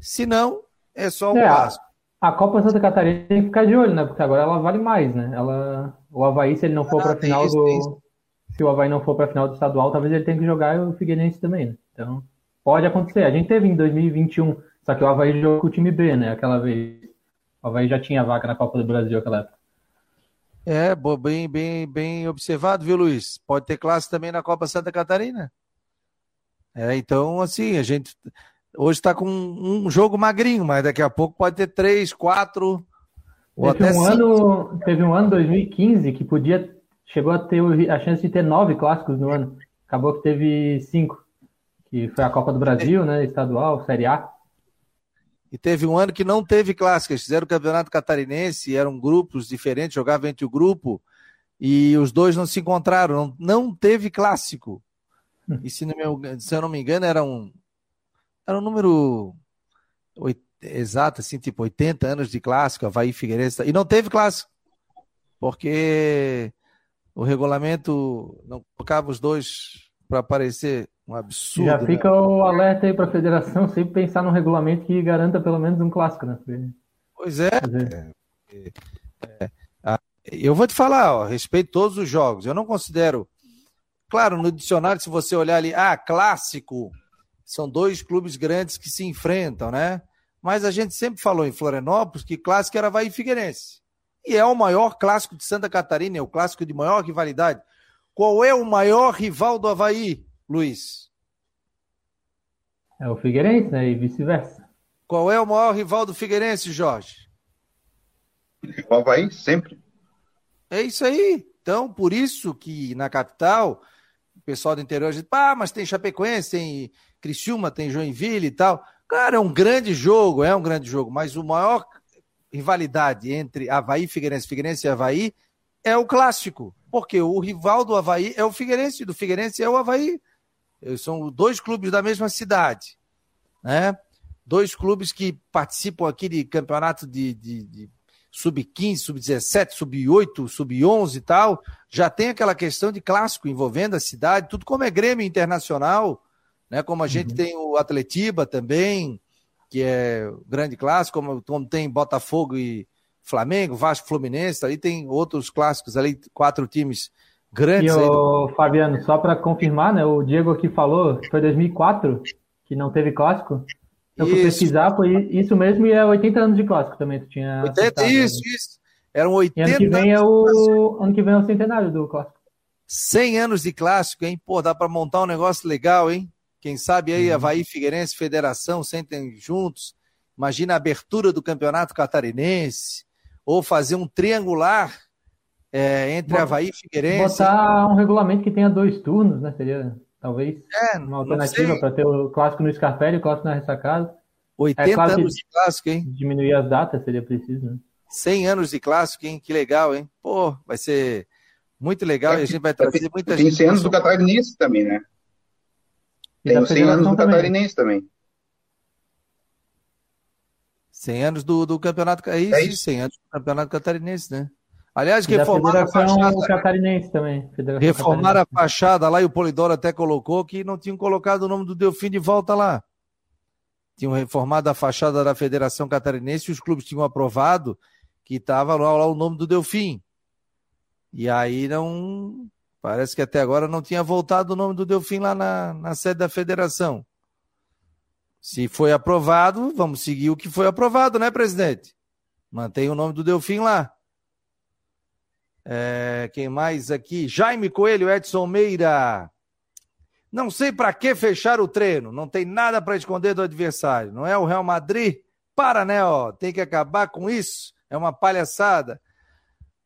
Se não, é só um é, clássico. A Copa Santa Catarina tem que ficar de olho, né? Porque agora ela vale mais, né? Ela, o Havaí, se ele não for ah, para a final isso, do. Se o Havaí não for para a final do estadual, talvez ele tenha que jogar o Figueirense também, né? Então, pode acontecer. A gente teve em 2021, só que o Havaí jogou com o time B, né? Aquela vez. O Havaí já tinha vaga na Copa do Brasil aquela época. É, bem, bem, bem observado, viu, Luiz? Pode ter classe também na Copa Santa Catarina. É, então, assim, a gente hoje está com um jogo magrinho, mas daqui a pouco pode ter três, quatro. Ou teve, até um ano, teve um ano 2015 que podia. Chegou a ter a chance de ter nove clássicos no ano. Acabou que teve cinco. Que foi a Copa do Brasil, né? Estadual, Série A. E teve um ano que não teve clássicas, fizeram o campeonato catarinense, eram grupos diferentes, jogavam entre o grupo, e os dois não se encontraram, não, não teve clássico. E se, meu, se, eu não me engano, era um, era um número exato, assim, tipo 80 anos de clássico, Havaí Figueirense, e não teve clássico, porque o regulamento não colocava os dois para aparecer um absurdo. Já fica né? o alerta aí para a federação sempre pensar num regulamento que garanta pelo menos um clássico, né? Pois é. é, é, é eu vou te falar, ó, respeito todos os jogos. Eu não considero. Claro, no dicionário, se você olhar ali, ah, clássico, são dois clubes grandes que se enfrentam, né? Mas a gente sempre falou em Florianópolis que clássico era Havaí Figueirense. E é o maior clássico de Santa Catarina, é o clássico de maior rivalidade. Qual é o maior rival do Havaí? Luiz? É o Figueirense, né? E vice-versa. Qual é o maior rival do Figueirense, Jorge? O Havaí, sempre. É isso aí. Então, por isso que na capital, o pessoal do interior diz, pá, mas tem Chapecoense, tem Criciúma, tem Joinville e tal. Cara, é um grande jogo, é um grande jogo, mas o maior rivalidade entre Havaí, Figueirense, Figueirense e Havaí é o clássico. Porque o rival do Havaí é o Figueirense, do Figueirense é o Havaí. São dois clubes da mesma cidade, né? Dois clubes que participam aqui de campeonato de, de, de sub-15, sub-17, sub-8, sub-11 e tal. Já tem aquela questão de clássico envolvendo a cidade, tudo como é Grêmio Internacional, né? Como a gente uhum. tem o Atletiba também, que é grande clássico, como, como tem Botafogo e Flamengo, Vasco, Fluminense, ali tem outros clássicos ali, quatro times Grandes. E o Fabiano, só para confirmar, né? O Diego aqui falou foi 2004 que não teve clássico. Eu fui pesquisar, foi isso mesmo e é 80 anos de clássico também. Tu tinha 80, isso, né? isso. Eram 80 e ano que vem é o ano que vem é o centenário do clássico. 100 anos de clássico, hein? Pô, dá para montar um negócio legal, hein? Quem sabe aí, uhum. Havaí, Figueirense, Federação, sentem juntos. Imagina a abertura do campeonato catarinense, ou fazer um triangular é, entre Bom, Havaí e Figueirense. Botar um regulamento que tenha dois turnos, né? Seria talvez é, uma alternativa para ter o clássico no Scarpelli e o clássico na ressacada. 80 é, claro anos de clássico, hein? Diminuir as datas seria preciso, né? 100 anos de clássico, hein? Que legal, hein? Pô, vai ser muito legal é, e a gente vai trazer muita tem gente. Tem 100 anos do Catarinense também, né? Tem os 100 anos do também. Catarinense também. 100 anos do, do campeonato. É isso, é isso, 100 anos do campeonato catarinense, né? Aliás, reformaram a fachada. Catarinense também. Federação reformaram a fachada lá e o Polidoro até colocou que não tinham colocado o nome do Delfim de volta lá. Tinham reformado a fachada da Federação Catarinense e os clubes tinham aprovado que estava lá, lá o nome do Delfim. E aí não. Parece que até agora não tinha voltado o nome do Delfim lá na, na sede da federação. Se foi aprovado, vamos seguir o que foi aprovado, né, presidente? Mantém o nome do Delfim lá. É, quem mais aqui? Jaime Coelho, Edson Meira. Não sei para que fechar o treino. Não tem nada para esconder do adversário. Não é o Real Madrid? Para, né? Ó, tem que acabar com isso. É uma palhaçada.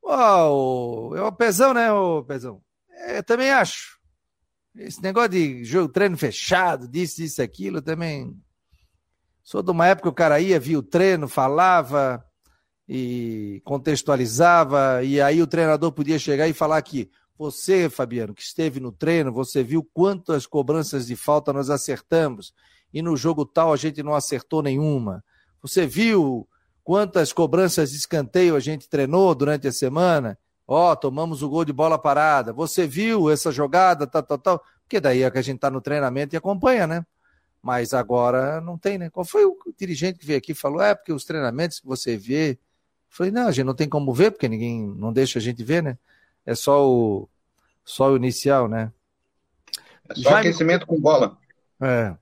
Ó, é o Pezão, né, o Pezão? É, também acho. Esse negócio de jogo, treino fechado, disso, isso, aquilo, também. Sou de uma época que o cara ia, via o treino, falava e contextualizava, e aí o treinador podia chegar e falar que você, Fabiano, que esteve no treino, você viu quantas cobranças de falta nós acertamos, e no jogo tal a gente não acertou nenhuma. Você viu quantas cobranças de escanteio a gente treinou durante a semana. Ó, oh, tomamos o gol de bola parada. Você viu essa jogada, tal, tal, tal. Porque daí é que a gente está no treinamento e acompanha, né? Mas agora não tem, né? Qual foi o dirigente que veio aqui e falou? É, porque os treinamentos que você vê. Eu falei, não, a gente não tem como ver, porque ninguém não deixa a gente ver, né? É só o, só o inicial, né? É só aquecimento com bola. É.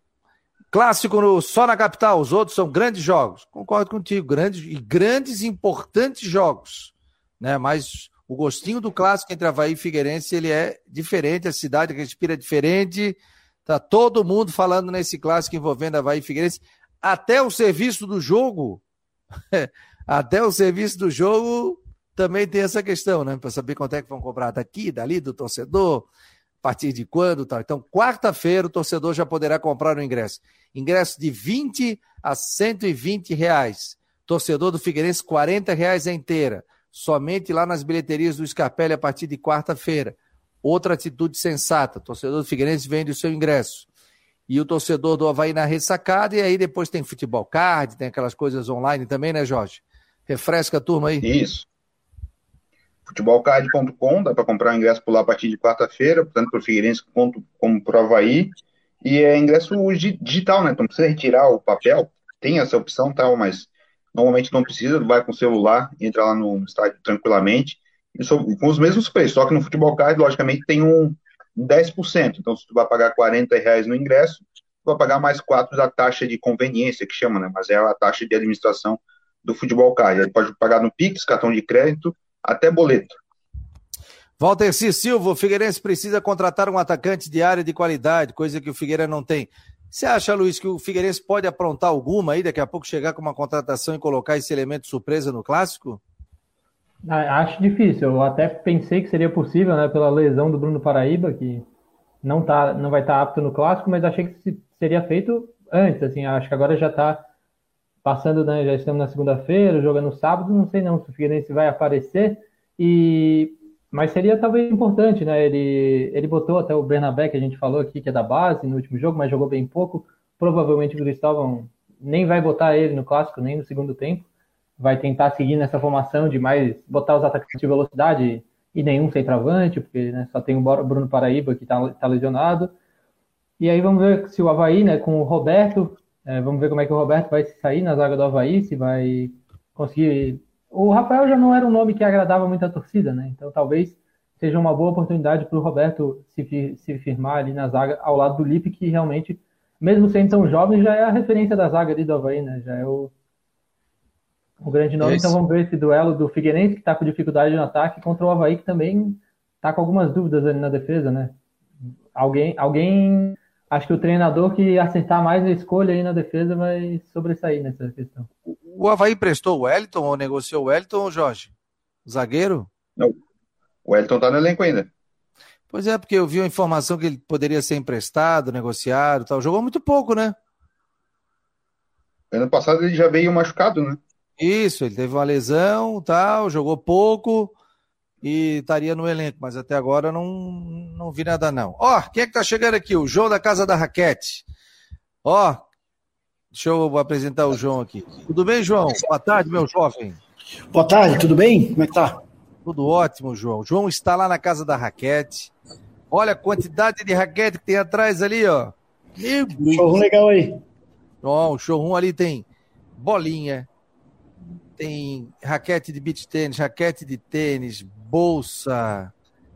Clássico no, só na capital, os outros são grandes jogos. Concordo contigo, grandes e grandes importantes jogos, né? Mas o gostinho do clássico entre Havaí e Figueirense, ele é diferente, a cidade respira diferente. Tá todo mundo falando nesse clássico envolvendo Havaí e Figueirense. Até o serviço do jogo, até o serviço do jogo também tem essa questão, né? Para saber quanto é que vão cobrar daqui, dali, do torcedor, a partir de quando tal. Então, quarta-feira, o torcedor já poderá comprar o ingresso. Ingresso de 20 a 120 reais. Torcedor do Figueirense, 40 reais a inteira. Somente lá nas bilheterias do Scarpelli a partir de quarta-feira. Outra atitude sensata. Torcedor do Figueirense vende o seu ingresso. E o torcedor do Havaí na ressacada, e aí depois tem futebol card, tem aquelas coisas online também, né, Jorge? Refresca a turma aí. Isso futebolcard.com, dá para comprar o ingresso por lá a partir de quarta-feira, tanto para o Figueirense quanto como para o Havaí. E é ingresso digital, né? Então precisa retirar o papel, tem essa opção tal, mas normalmente não precisa, vai com o celular, entra lá no estádio tranquilamente, e com os mesmos preços, só que no futebol card, logicamente, tem um 10%. Então, se tu vai pagar 40 reais no ingresso, tu vai pagar mais 4 da taxa de conveniência, que chama, né? Mas é a taxa de administração do futebol card. Aí pode pagar no Pix, cartão de crédito, até boleto. Walter C. Silva, o Figueirense precisa contratar um atacante de área de qualidade, coisa que o Figueira não tem. Você acha, Luiz, que o Figueirense pode aprontar alguma aí, daqui a pouco chegar com uma contratação e colocar esse elemento surpresa no clássico? Ah, acho difícil. Eu até pensei que seria possível, né, pela lesão do Bruno Paraíba, que não, tá, não vai estar tá apto no clássico, mas achei que seria feito antes. Assim, acho que agora já está passando, né, já estamos na segunda-feira, jogando sábado, não sei não se o Figueirense vai aparecer, e mas seria talvez importante, né, ele, ele botou até o Bernabé, que a gente falou aqui, que é da base no último jogo, mas jogou bem pouco, provavelmente o Cristóvão nem vai botar ele no clássico, nem no segundo tempo, vai tentar seguir nessa formação de mais, botar os atacantes de velocidade e nenhum centroavante, porque né, só tem o Bruno Paraíba que está tá lesionado, e aí vamos ver se o Havaí, né, com o Roberto, é, vamos ver como é que o Roberto vai sair na zaga do Havaí, se vai conseguir. O Rafael já não era um nome que agradava muito a torcida, né? Então talvez seja uma boa oportunidade para o Roberto se, se firmar ali na zaga ao lado do Lipe, que realmente, mesmo sendo tão jovem, já é a referência da zaga ali do Havaí, né? Já é o, o grande nome. Esse. Então vamos ver esse duelo do Figueirense, que está com dificuldade no ataque, contra o Havaí, que também está com algumas dúvidas ali na defesa, né? Alguém, alguém acho que o treinador que acertar mais a escolha aí na defesa vai sobressair nessa questão. O Havaí prestou o Wellington ou negociou o Wellington, Jorge? zagueiro? Não. O Elton tá no elenco ainda. Pois é, porque eu vi a informação que ele poderia ser emprestado, negociado tal. Jogou muito pouco, né? Ano passado ele já veio machucado, né? Isso, ele teve uma lesão, tal, jogou pouco e estaria no elenco, mas até agora não, não vi nada não. Ó, quem é que tá chegando aqui? O João da Casa da Raquete. Ó, deixa eu apresentar o João aqui. Tudo bem, João? Boa tarde, meu jovem. Boa tarde, tudo bem? Como é que tá? Tudo ótimo, João. O João está lá na Casa da Raquete. Olha a quantidade de raquete que tem atrás ali, ó. Showroom legal aí. Ó, o showroom ali tem bolinha, tem raquete de beach tênis, raquete de tênis, bolsa,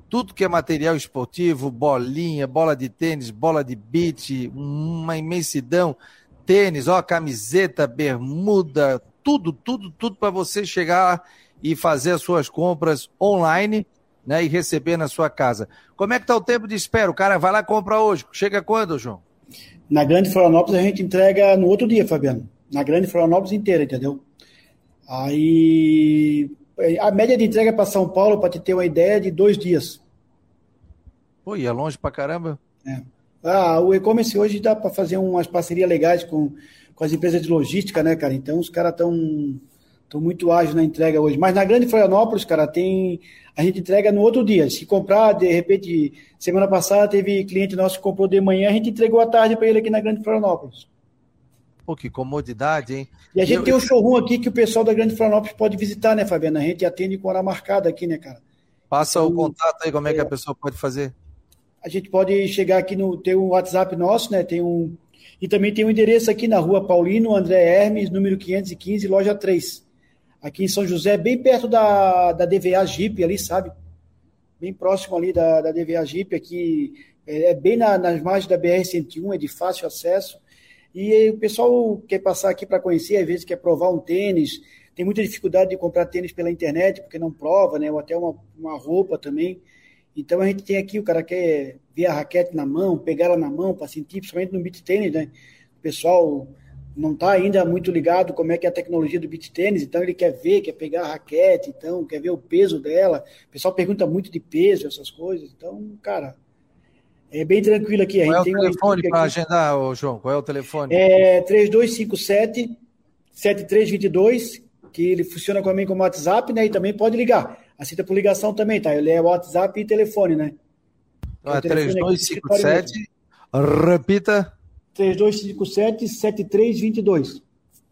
tudo que é material esportivo, bolinha, bola de tênis, bola de beach, uma imensidão, tênis, ó, camiseta, bermuda, tudo, tudo, tudo para você chegar e fazer as suas compras online, né, e receber na sua casa. Como é que tá o tempo de espera? O cara vai lá e compra hoje. Chega quando, João? Na Grande Florianópolis a gente entrega no outro dia, Fabiano. Na Grande Florianópolis inteira, entendeu? Aí a média de entrega para São Paulo, para te ter uma ideia, é de dois dias. Pô, e é longe pra caramba. É. Ah, o e-commerce hoje dá para fazer umas parcerias legais com, com as empresas de logística, né, cara? Então os caras estão tão muito ágeis na entrega hoje. Mas na Grande Florianópolis, cara, tem. A gente entrega no outro dia. Se comprar, de repente, semana passada teve cliente nosso que comprou de manhã, a gente entregou à tarde para ele aqui na Grande Florianópolis. Pô, que comodidade, hein? E a gente eu, tem um showroom aqui que o pessoal da Grande Florianópolis pode visitar, né, Fabiana? A gente atende com hora marcada aqui, né, cara? Passa então, o contato aí, como é, é, que a pessoa pode fazer? A gente pode chegar aqui no. Tem um WhatsApp nosso, né? Tem um. E também tem um endereço aqui na rua Paulino André Hermes, número 515, loja 3. Aqui em São José, bem perto da, da DVA Jeep ali, sabe? Bem próximo ali da, da DVA Jeep, aqui. É, é bem na, nas margens da BR-101, é de fácil acesso. E o pessoal quer passar aqui para conhecer, às vezes quer provar um tênis, tem muita dificuldade de comprar tênis pela internet, porque não prova, né? Ou até uma, uma roupa também. Então a gente tem aqui, o cara quer ver a raquete na mão, pegar ela na mão para sentir, principalmente no beat tênis, né? O pessoal não está ainda muito ligado como é que é a tecnologia do beat tênis, então ele quer ver, quer pegar a raquete, então quer ver o peso dela. O pessoal pergunta muito de peso, essas coisas. Então, cara, é bem tranquilo aqui. Qual é o telefone para agendar, ô, João? Qual é o telefone? É 3257 7322, que ele funciona também como WhatsApp, né? E também pode ligar. Aceita por ligação também, tá? Ele é WhatsApp e telefone, né? Então, é 3257, repita. 3257 7322.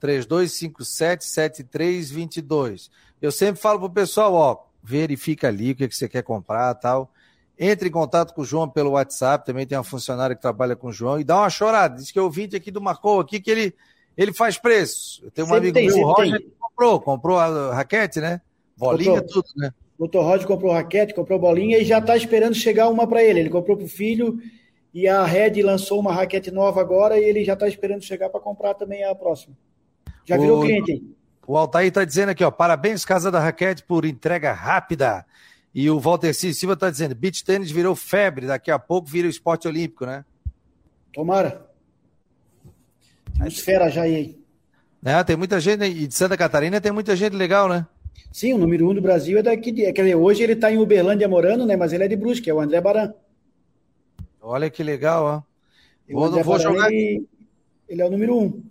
3257 7322. Eu sempre falo pro pessoal, ó, verifica ali o que, que você quer comprar tal. Entre em contato com o João pelo WhatsApp, também tem uma funcionária que trabalha com o João, e dá uma chorada. Diz que o ouvinte aqui do Marcou aqui que ele, ele faz preço. Eu tenho um sempre amigo tem, meu, o Roger, que comprou, comprou a raquete, né? Bolinha, comprou. tudo, né? O Dr. Roger comprou raquete, comprou bolinha e já está esperando chegar uma para ele. Ele comprou para o filho e a Red lançou uma raquete nova agora e ele já está esperando chegar para comprar também a próxima. Já virou o, cliente aí. O Altair está dizendo aqui, ó, parabéns Casa da Raquete por entrega rápida. E o Walter C. Silva está dizendo: beach tênis virou febre, daqui a pouco vira o esporte olímpico, né? Tomara. Esfera já aí. É, tem muita gente, e de Santa Catarina tem muita gente legal, né? Sim, o número um do Brasil é daqui. De, quer dizer, hoje ele está em Uberlândia morando, né? Mas ele é de Brusque, é o André Baran. Olha que legal, ó. Vou, vou Baran, jogar. Ele, ele, é o número um.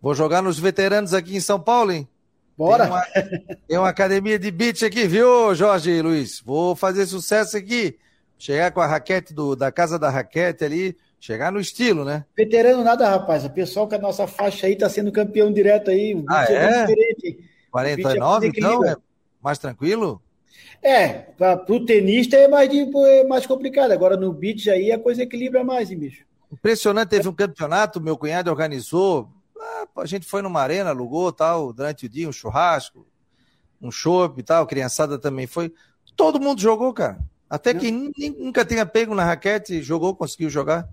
Vou jogar nos veteranos aqui em São Paulo, hein? Bora! Tem uma, tem uma academia de beat aqui, viu, Jorge e Luiz? Vou fazer sucesso aqui. Chegar com a raquete do, da casa da raquete ali, chegar no estilo, né? Veterano nada, rapaz. O pessoal com a nossa faixa aí tá sendo campeão direto aí. O ah, é? Diferente. 49, é então? É mais tranquilo? É, para o tenista é mais, é mais complicado. Agora no beat aí a coisa equilibra mais, hein, bicho? Impressionante, teve um campeonato, meu cunhado organizou, ah, a gente foi numa arena, alugou tal, durante o dia, um churrasco, um chopp e tal, criançada também foi. Todo mundo jogou, cara. Até quem nunca tenha pego na raquete, jogou, conseguiu jogar.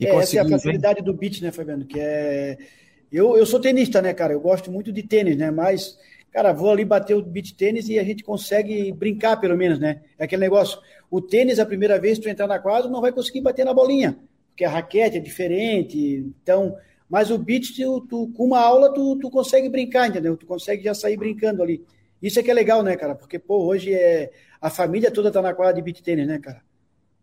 E é, essa é a facilidade do beat, né, Fabiano? Que é. Eu, eu sou tenista, né, cara? Eu gosto muito de tênis, né? Mas, cara, vou ali bater o beat tênis e a gente consegue brincar, pelo menos, né? É aquele negócio. O tênis, a primeira vez que tu entrar na quadra, não vai conseguir bater na bolinha, porque a raquete é diferente. Então, mas o beat, tu, tu, com uma aula, tu, tu consegue brincar, entendeu? Tu consegue já sair brincando ali. Isso é que é legal, né, cara? Porque, pô, hoje é a família toda tá na quadra de beat tênis, né, cara?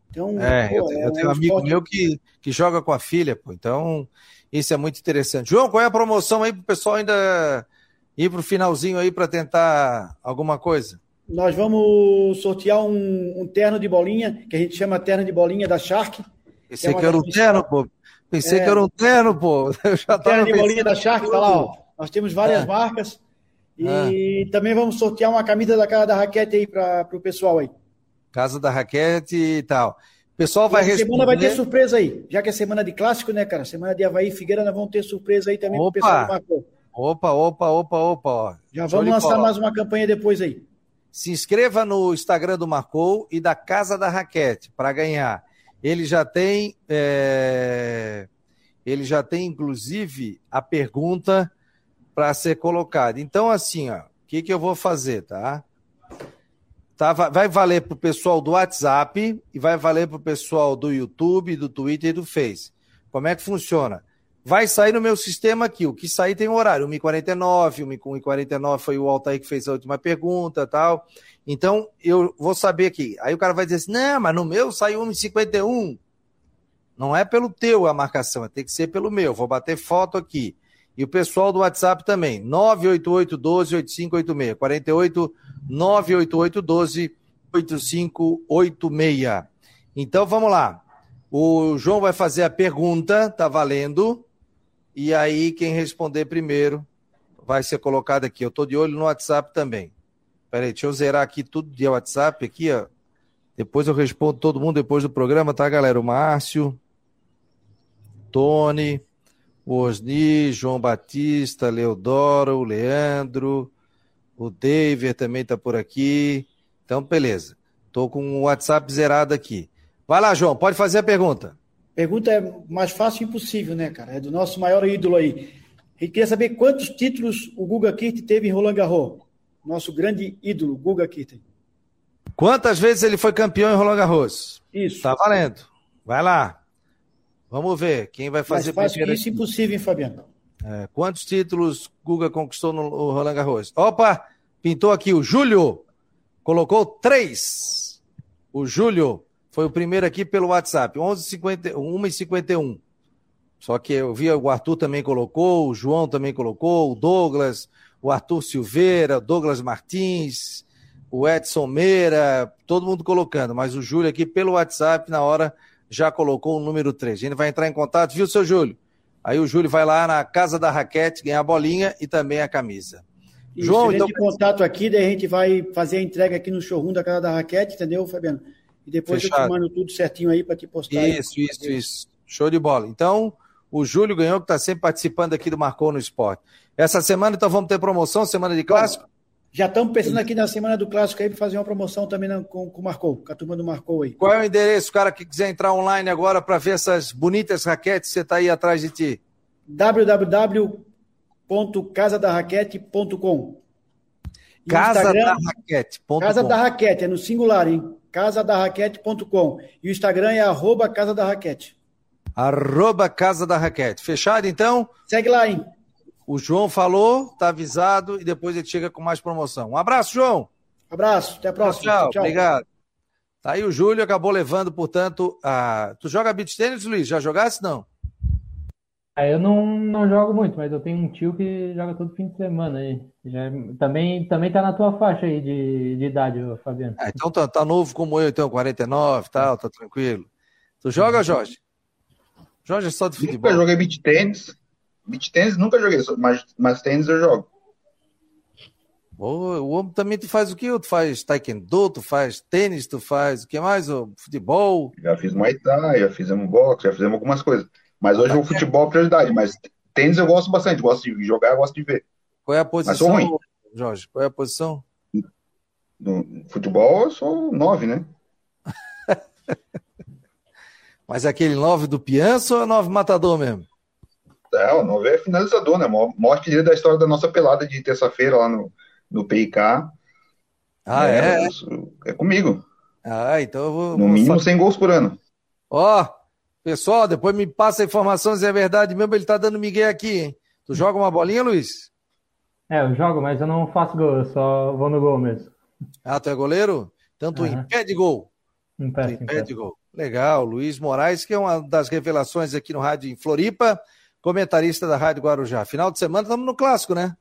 Então, é, pô, eu, é eu tenho um amigo esporte... meu que, que joga com a filha, pô. Então, isso é muito interessante. João, qual é a promoção aí pro pessoal ainda ir pro finalzinho aí para tentar alguma coisa? Nós vamos sortear um, um, terno de bolinha, que a gente chama terno de bolinha da Shark. Pensei que, é que era um terno, pô. Pensei é, que era um terno, pô. Eu já terno de bolinha da Shark, tá lá, ó. Nós temos várias é. marcas. E ah. também vamos sortear uma camisa da Casa da Raquete aí para o pessoal aí. Casa da Raquete e tal. O pessoal vai responder. semana vai ter surpresa aí. Já que é semana de clássico, né, cara? Semana de Havaí Figueira, nós vamos ter surpresa aí também para o pessoal do Marcou. Opa, opa, opa, opa. Ó. Já vamos lançar mais uma campanha depois aí. Se inscreva no Instagram do Marcou e da Casa da Raquete para ganhar. Ele já tem. É... Ele já tem, inclusive, a pergunta para ser colocado. Então, assim, ó, o que, que eu vou fazer, tá? Tá vai valer para o pessoal do WhatsApp e vai valer para o pessoal do YouTube, do Twitter e do Face. Como é que funciona? Vai sair no meu sistema aqui. O que sair tem um horário. 1h49, 1h49 foi o Altair que fez a última pergunta tal. Então, eu vou saber aqui. Aí o cara vai dizer assim: não, mas no meu saiu 1h51. Não é pelo teu a marcação, tem que ser pelo meu. Vou bater foto aqui. E o pessoal do WhatsApp também, 988 12 8586. 48 988 12 8586. Então vamos lá. O João vai fazer a pergunta, tá valendo. E aí quem responder primeiro vai ser colocado aqui. Eu tô de olho no WhatsApp também. Peraí, deixa eu zerar aqui tudo de WhatsApp aqui, ó. Depois eu respondo todo mundo depois do programa, tá, galera? O Márcio, Tony, o Osni, João Batista, Leodoro, o Leandro, o David também está por aqui. Então, beleza. Estou com o WhatsApp zerado aqui. Vai lá, João, pode fazer a pergunta. Pergunta é mais fácil impossível, né, cara? É do nosso maior ídolo aí. Ele queria saber quantos títulos o Guga Kirt teve em Roland Garros. Nosso grande ídolo, Guga Kirt. Quantas vezes ele foi campeão em Roland Garros? Isso. Tá valendo. Vai lá. Vamos ver quem vai fazer Mais fácil isso aqui. impossível, hein, Fabiano? É, quantos títulos Guga conquistou no Roland Garros? Opa, pintou aqui o Júlio. Colocou três. O Júlio foi o primeiro aqui pelo WhatsApp, 1h51. Só que eu vi o Arthur também colocou, o João também colocou, o Douglas, o Arthur Silveira, o Douglas Martins, o Edson Meira, todo mundo colocando, mas o Júlio aqui pelo WhatsApp na hora já colocou o número 3. A gente vai entrar em contato, viu, seu Júlio? Aí o Júlio vai lá na Casa da Raquete ganhar a bolinha e também a camisa. Isso, João, então... contato aqui, daí a gente vai fazer a entrega aqui no showroom da Casa da Raquete, entendeu, Fabiano? E depois Fechado. eu te mando tudo certinho aí para te postar. Isso, aí. isso, isso. Show de bola. Então, o Júlio ganhou, que está sempre participando aqui do Marcou no Esporte. Essa semana, então, vamos ter promoção, semana de clássico? Já estamos pensando aqui na semana do clássico aí para fazer uma promoção também na, com, com o Marcou, com a turma do Marcou aí. Qual é o endereço, cara que quiser entrar online agora para ver essas bonitas raquetes que você está aí atrás de ti? www.casadarraquete.com Casa da Raquete. Casa da Raquete, é no singular, hein? casadarraquete.com. E o Instagram é arroba Casa da Raquete. Arroba Casa da Raquete. Fechado, então? Segue lá, hein? O João falou, tá avisado e depois ele chega com mais promoção. Um abraço, João. Abraço, até a próxima. Tchau, tchau. obrigado. Tá aí o Júlio, acabou levando, portanto, a. Tu joga beat tênis, Luiz? Já jogasse, não? Ah, eu não, não jogo muito, mas eu tenho um tio que joga todo fim de semana aí. Já, também, também tá na tua faixa aí de, de idade, Fabiano. Ah, então tá, tá, novo como eu, então, 49 e tal, tá tranquilo. Tu joga, Jorge? Jorge é só de futebol. Nunca joguei beat tênis. Beach tênis nunca joguei, mas, mas tênis eu jogo. o homem também tu faz o que? Tu faz taekwondo, tu faz tênis, tu faz o que mais? O futebol? Já fiz Muay Thai, já fizemos boxe, já fizemos algumas coisas. Mas hoje tá o futebol é prioridade, mas tênis eu gosto bastante, gosto de jogar, gosto de ver. Qual é a posição, Jorge? Qual é a posição? No futebol eu sou nove, né? mas aquele nove do Pianço ou é nove matador mesmo? É, o Nove é finalizador, né? Maior, maior artilheiro da história da nossa pelada de terça-feira lá no, no PIK. Ah, é? É, é comigo. Ah, então eu vou. No vou mínimo 100 gols por ano. Ó, pessoal, depois me passa a informação se é verdade mesmo. Ele tá dando migué aqui, hein? Tu joga uma bolinha, Luiz? É, eu jogo, mas eu não faço gol, eu só vou no gol mesmo. Ah, tu é goleiro? Tanto uhum. impede gol. Impede, impede gol. Legal, Luiz Moraes, que é uma das revelações aqui no rádio em Floripa, comentarista da Rádio Guarujá. Final de semana estamos no clássico, né?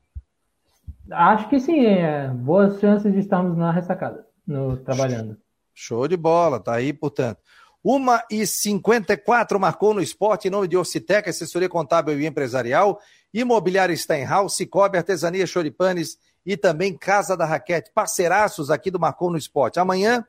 Acho que sim, é. boas chances de estarmos na ressacada, no, trabalhando. Show de bola, tá aí, portanto. Uma e 54 marcou no esporte em nome de Orcitec, assessoria contábil e empresarial, Imobiliária Steinhaus, Cicobi, Artesania Choripanes e também Casa da Raquete, parceiraços aqui do Marcou no Esporte. Amanhã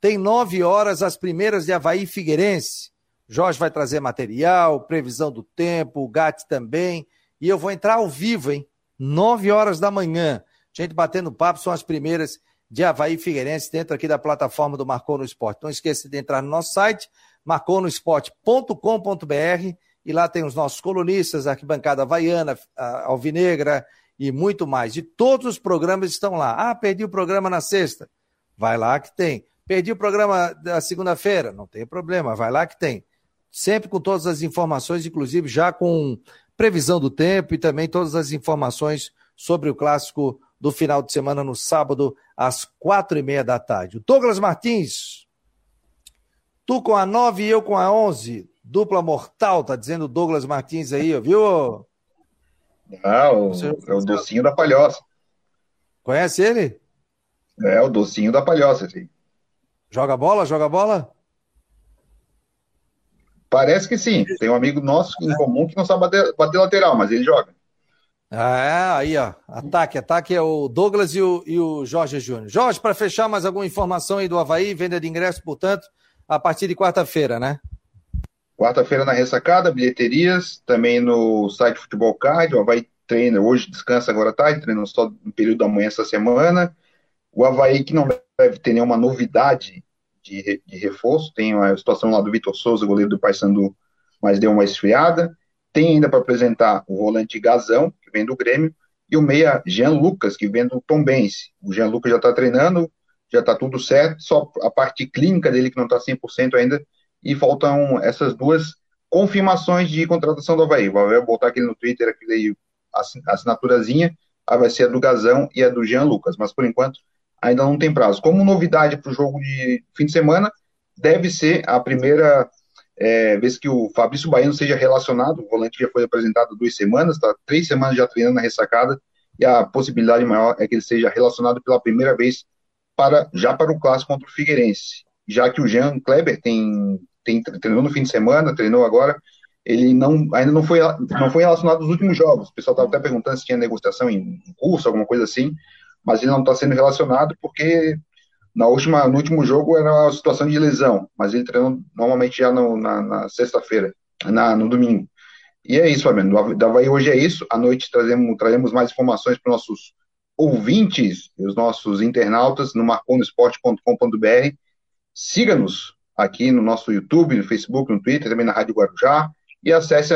tem nove horas as primeiras de Havaí Figueirense. Jorge vai trazer material, previsão do tempo, o Gatti também. E eu vou entrar ao vivo, hein? Nove horas da manhã. Gente batendo papo, são as primeiras de Havaí Figueirense dentro aqui da plataforma do Marcou no Esporte. Não esqueça de entrar no nosso site, marconosport.com.br e lá tem os nossos colunistas, arquibancada havaiana, alvinegra e muito mais. E todos os programas estão lá. Ah, perdi o programa na sexta. Vai lá que tem. Perdi o programa da segunda-feira. Não tem problema, vai lá que tem. Sempre com todas as informações, inclusive já com previsão do tempo e também todas as informações sobre o clássico do final de semana no sábado, às quatro e meia da tarde. O Douglas Martins, tu com a nove e eu com a onze, dupla mortal, tá dizendo o Douglas Martins aí, viu? Ah, o, é o docinho da palhoça. Conhece ele? É, o docinho da palhoça, sim. Joga bola, joga bola? Parece que sim. Tem um amigo nosso em comum que não sabe bater, bater lateral, mas ele joga. Ah, aí, ó. Ataque, ataque é o Douglas e o, e o Jorge Júnior. Jorge, para fechar mais alguma informação aí do Havaí, venda de ingresso, portanto, a partir de quarta-feira, né? Quarta-feira na ressacada, bilheterias, também no site Futebol Card, o Havaí treina, hoje descansa agora à tarde, treina só no período da manhã essa semana. O Havaí que não deve ter nenhuma novidade de, de reforço, tem a situação lá do Vitor Souza, goleiro do Paysandu, mas deu uma esfriada. Tem ainda para apresentar o volante Gazão, que vem do Grêmio, e o meia Jean Lucas, que vem do Tombense. O Jean Lucas já está treinando, já está tudo certo, só a parte clínica dele que não está 100% ainda, e faltam essas duas confirmações de contratação do Havaí. Vou botar aqui no Twitter, aquele assinaturazinha, aí vai ser a do Gazão e a do Jean Lucas, mas por enquanto ainda não tem prazo. Como novidade para o jogo de fim de semana, deve ser a primeira é, vez que o Fabrício Baiano seja relacionado, o volante já foi apresentado duas semanas, está três semanas já treinando na ressacada, e a possibilidade maior é que ele seja relacionado pela primeira vez para já para o clássico contra o Figueirense, já que o Jean Kleber tem, tem treinou no fim de semana, treinou agora, ele não, ainda não foi, não foi relacionado nos últimos jogos. O pessoal estava até perguntando se tinha negociação em curso, alguma coisa assim, mas ele não está sendo relacionado porque na última, no último jogo era uma situação de lesão, mas ele treinou normalmente já no, na, na sexta-feira, no domingo. E é isso, Fabiano. Da Havaí hoje é isso. À noite trazemos, trazemos mais informações para os nossos ouvintes e os nossos internautas no marconosport.com.br. Siga-nos aqui no nosso YouTube, no Facebook, no Twitter, também na Rádio Guarujá. E acesse,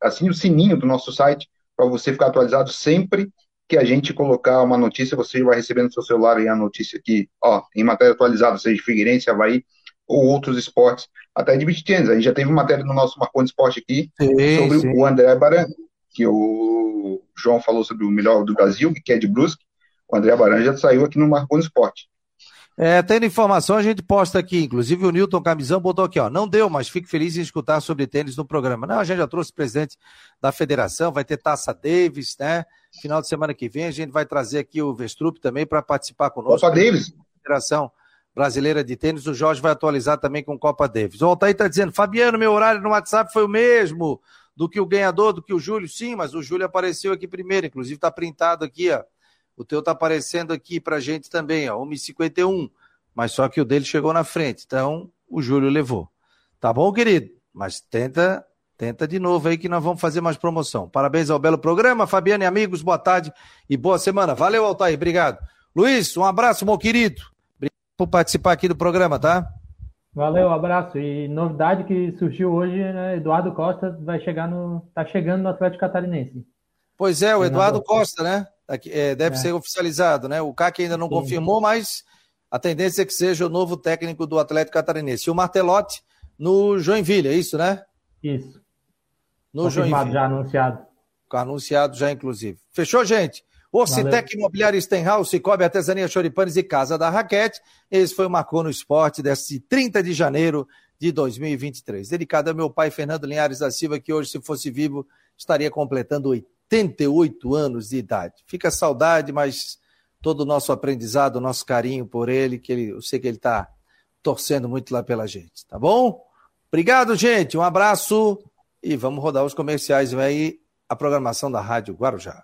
assine o sininho do nosso site para você ficar atualizado sempre que a gente colocar uma notícia, você vai receber no seu celular aí a notícia aqui, ó, em matéria atualizada, seja Figueirense, Havaí ou outros esportes, até de tennis. A gente já teve matéria no nosso Marconi Esporte aqui sim, sobre sim. o André Baran, que o João falou sobre o melhor do Brasil, que é de Brusque. O André Baran já saiu aqui no Marconi Esporte. É, tendo informação, a gente posta aqui. Inclusive, o Newton Camisão botou aqui, ó. Não deu, mas fico feliz em escutar sobre tênis no programa. Não, a gente já trouxe o presidente da federação, vai ter Taça Davis, né? Final de semana que vem, a gente vai trazer aqui o Vestrup também para participar conosco. Copa Davis. Federação Brasileira de Tênis. O Jorge vai atualizar também com Copa Davis. O Altair está dizendo, Fabiano, meu horário no WhatsApp foi o mesmo do que o ganhador, do que o Júlio. Sim, mas o Júlio apareceu aqui primeiro, inclusive está printado aqui, ó. O teu tá aparecendo aqui pra gente também, ó, 1h51. Mas só que o dele chegou na frente. Então, o Júlio levou. Tá bom, querido? Mas tenta, tenta de novo aí que nós vamos fazer mais promoção. Parabéns ao belo programa. Fabiano e amigos, boa tarde e boa semana. Valeu, Altair. Obrigado. Luiz, um abraço, meu querido. Obrigado por participar aqui do programa, tá? Valeu, um abraço. E novidade que surgiu hoje, né? Eduardo Costa vai chegar no. tá chegando no Atlético Catarinense. Pois é, o Eduardo Costa, né? É, deve é. ser oficializado, né? O CAC ainda não Sim. confirmou, mas a tendência é que seja o novo técnico do Atlético Catarinense. E o Martelotti no Joinville, é isso, né? Isso. No Confirmado, Joinville. já anunciado. Anunciado já, inclusive. Fechou, gente? Orcitec Imobiliário Stenhouse, Cicobi Artesania Choripanes e Casa da Raquete. Esse foi o Marcou no Esporte desse 30 de janeiro de 2023. Dedicado ao meu pai, Fernando Linhares da Silva, que hoje, se fosse vivo, estaria completando 88 anos de idade. Fica saudade, mas todo o nosso aprendizado, o nosso carinho por ele, que ele, eu sei que ele está torcendo muito lá pela gente, tá bom? Obrigado, gente. Um abraço e vamos rodar os comerciais. Aí a programação da Rádio Guarujá.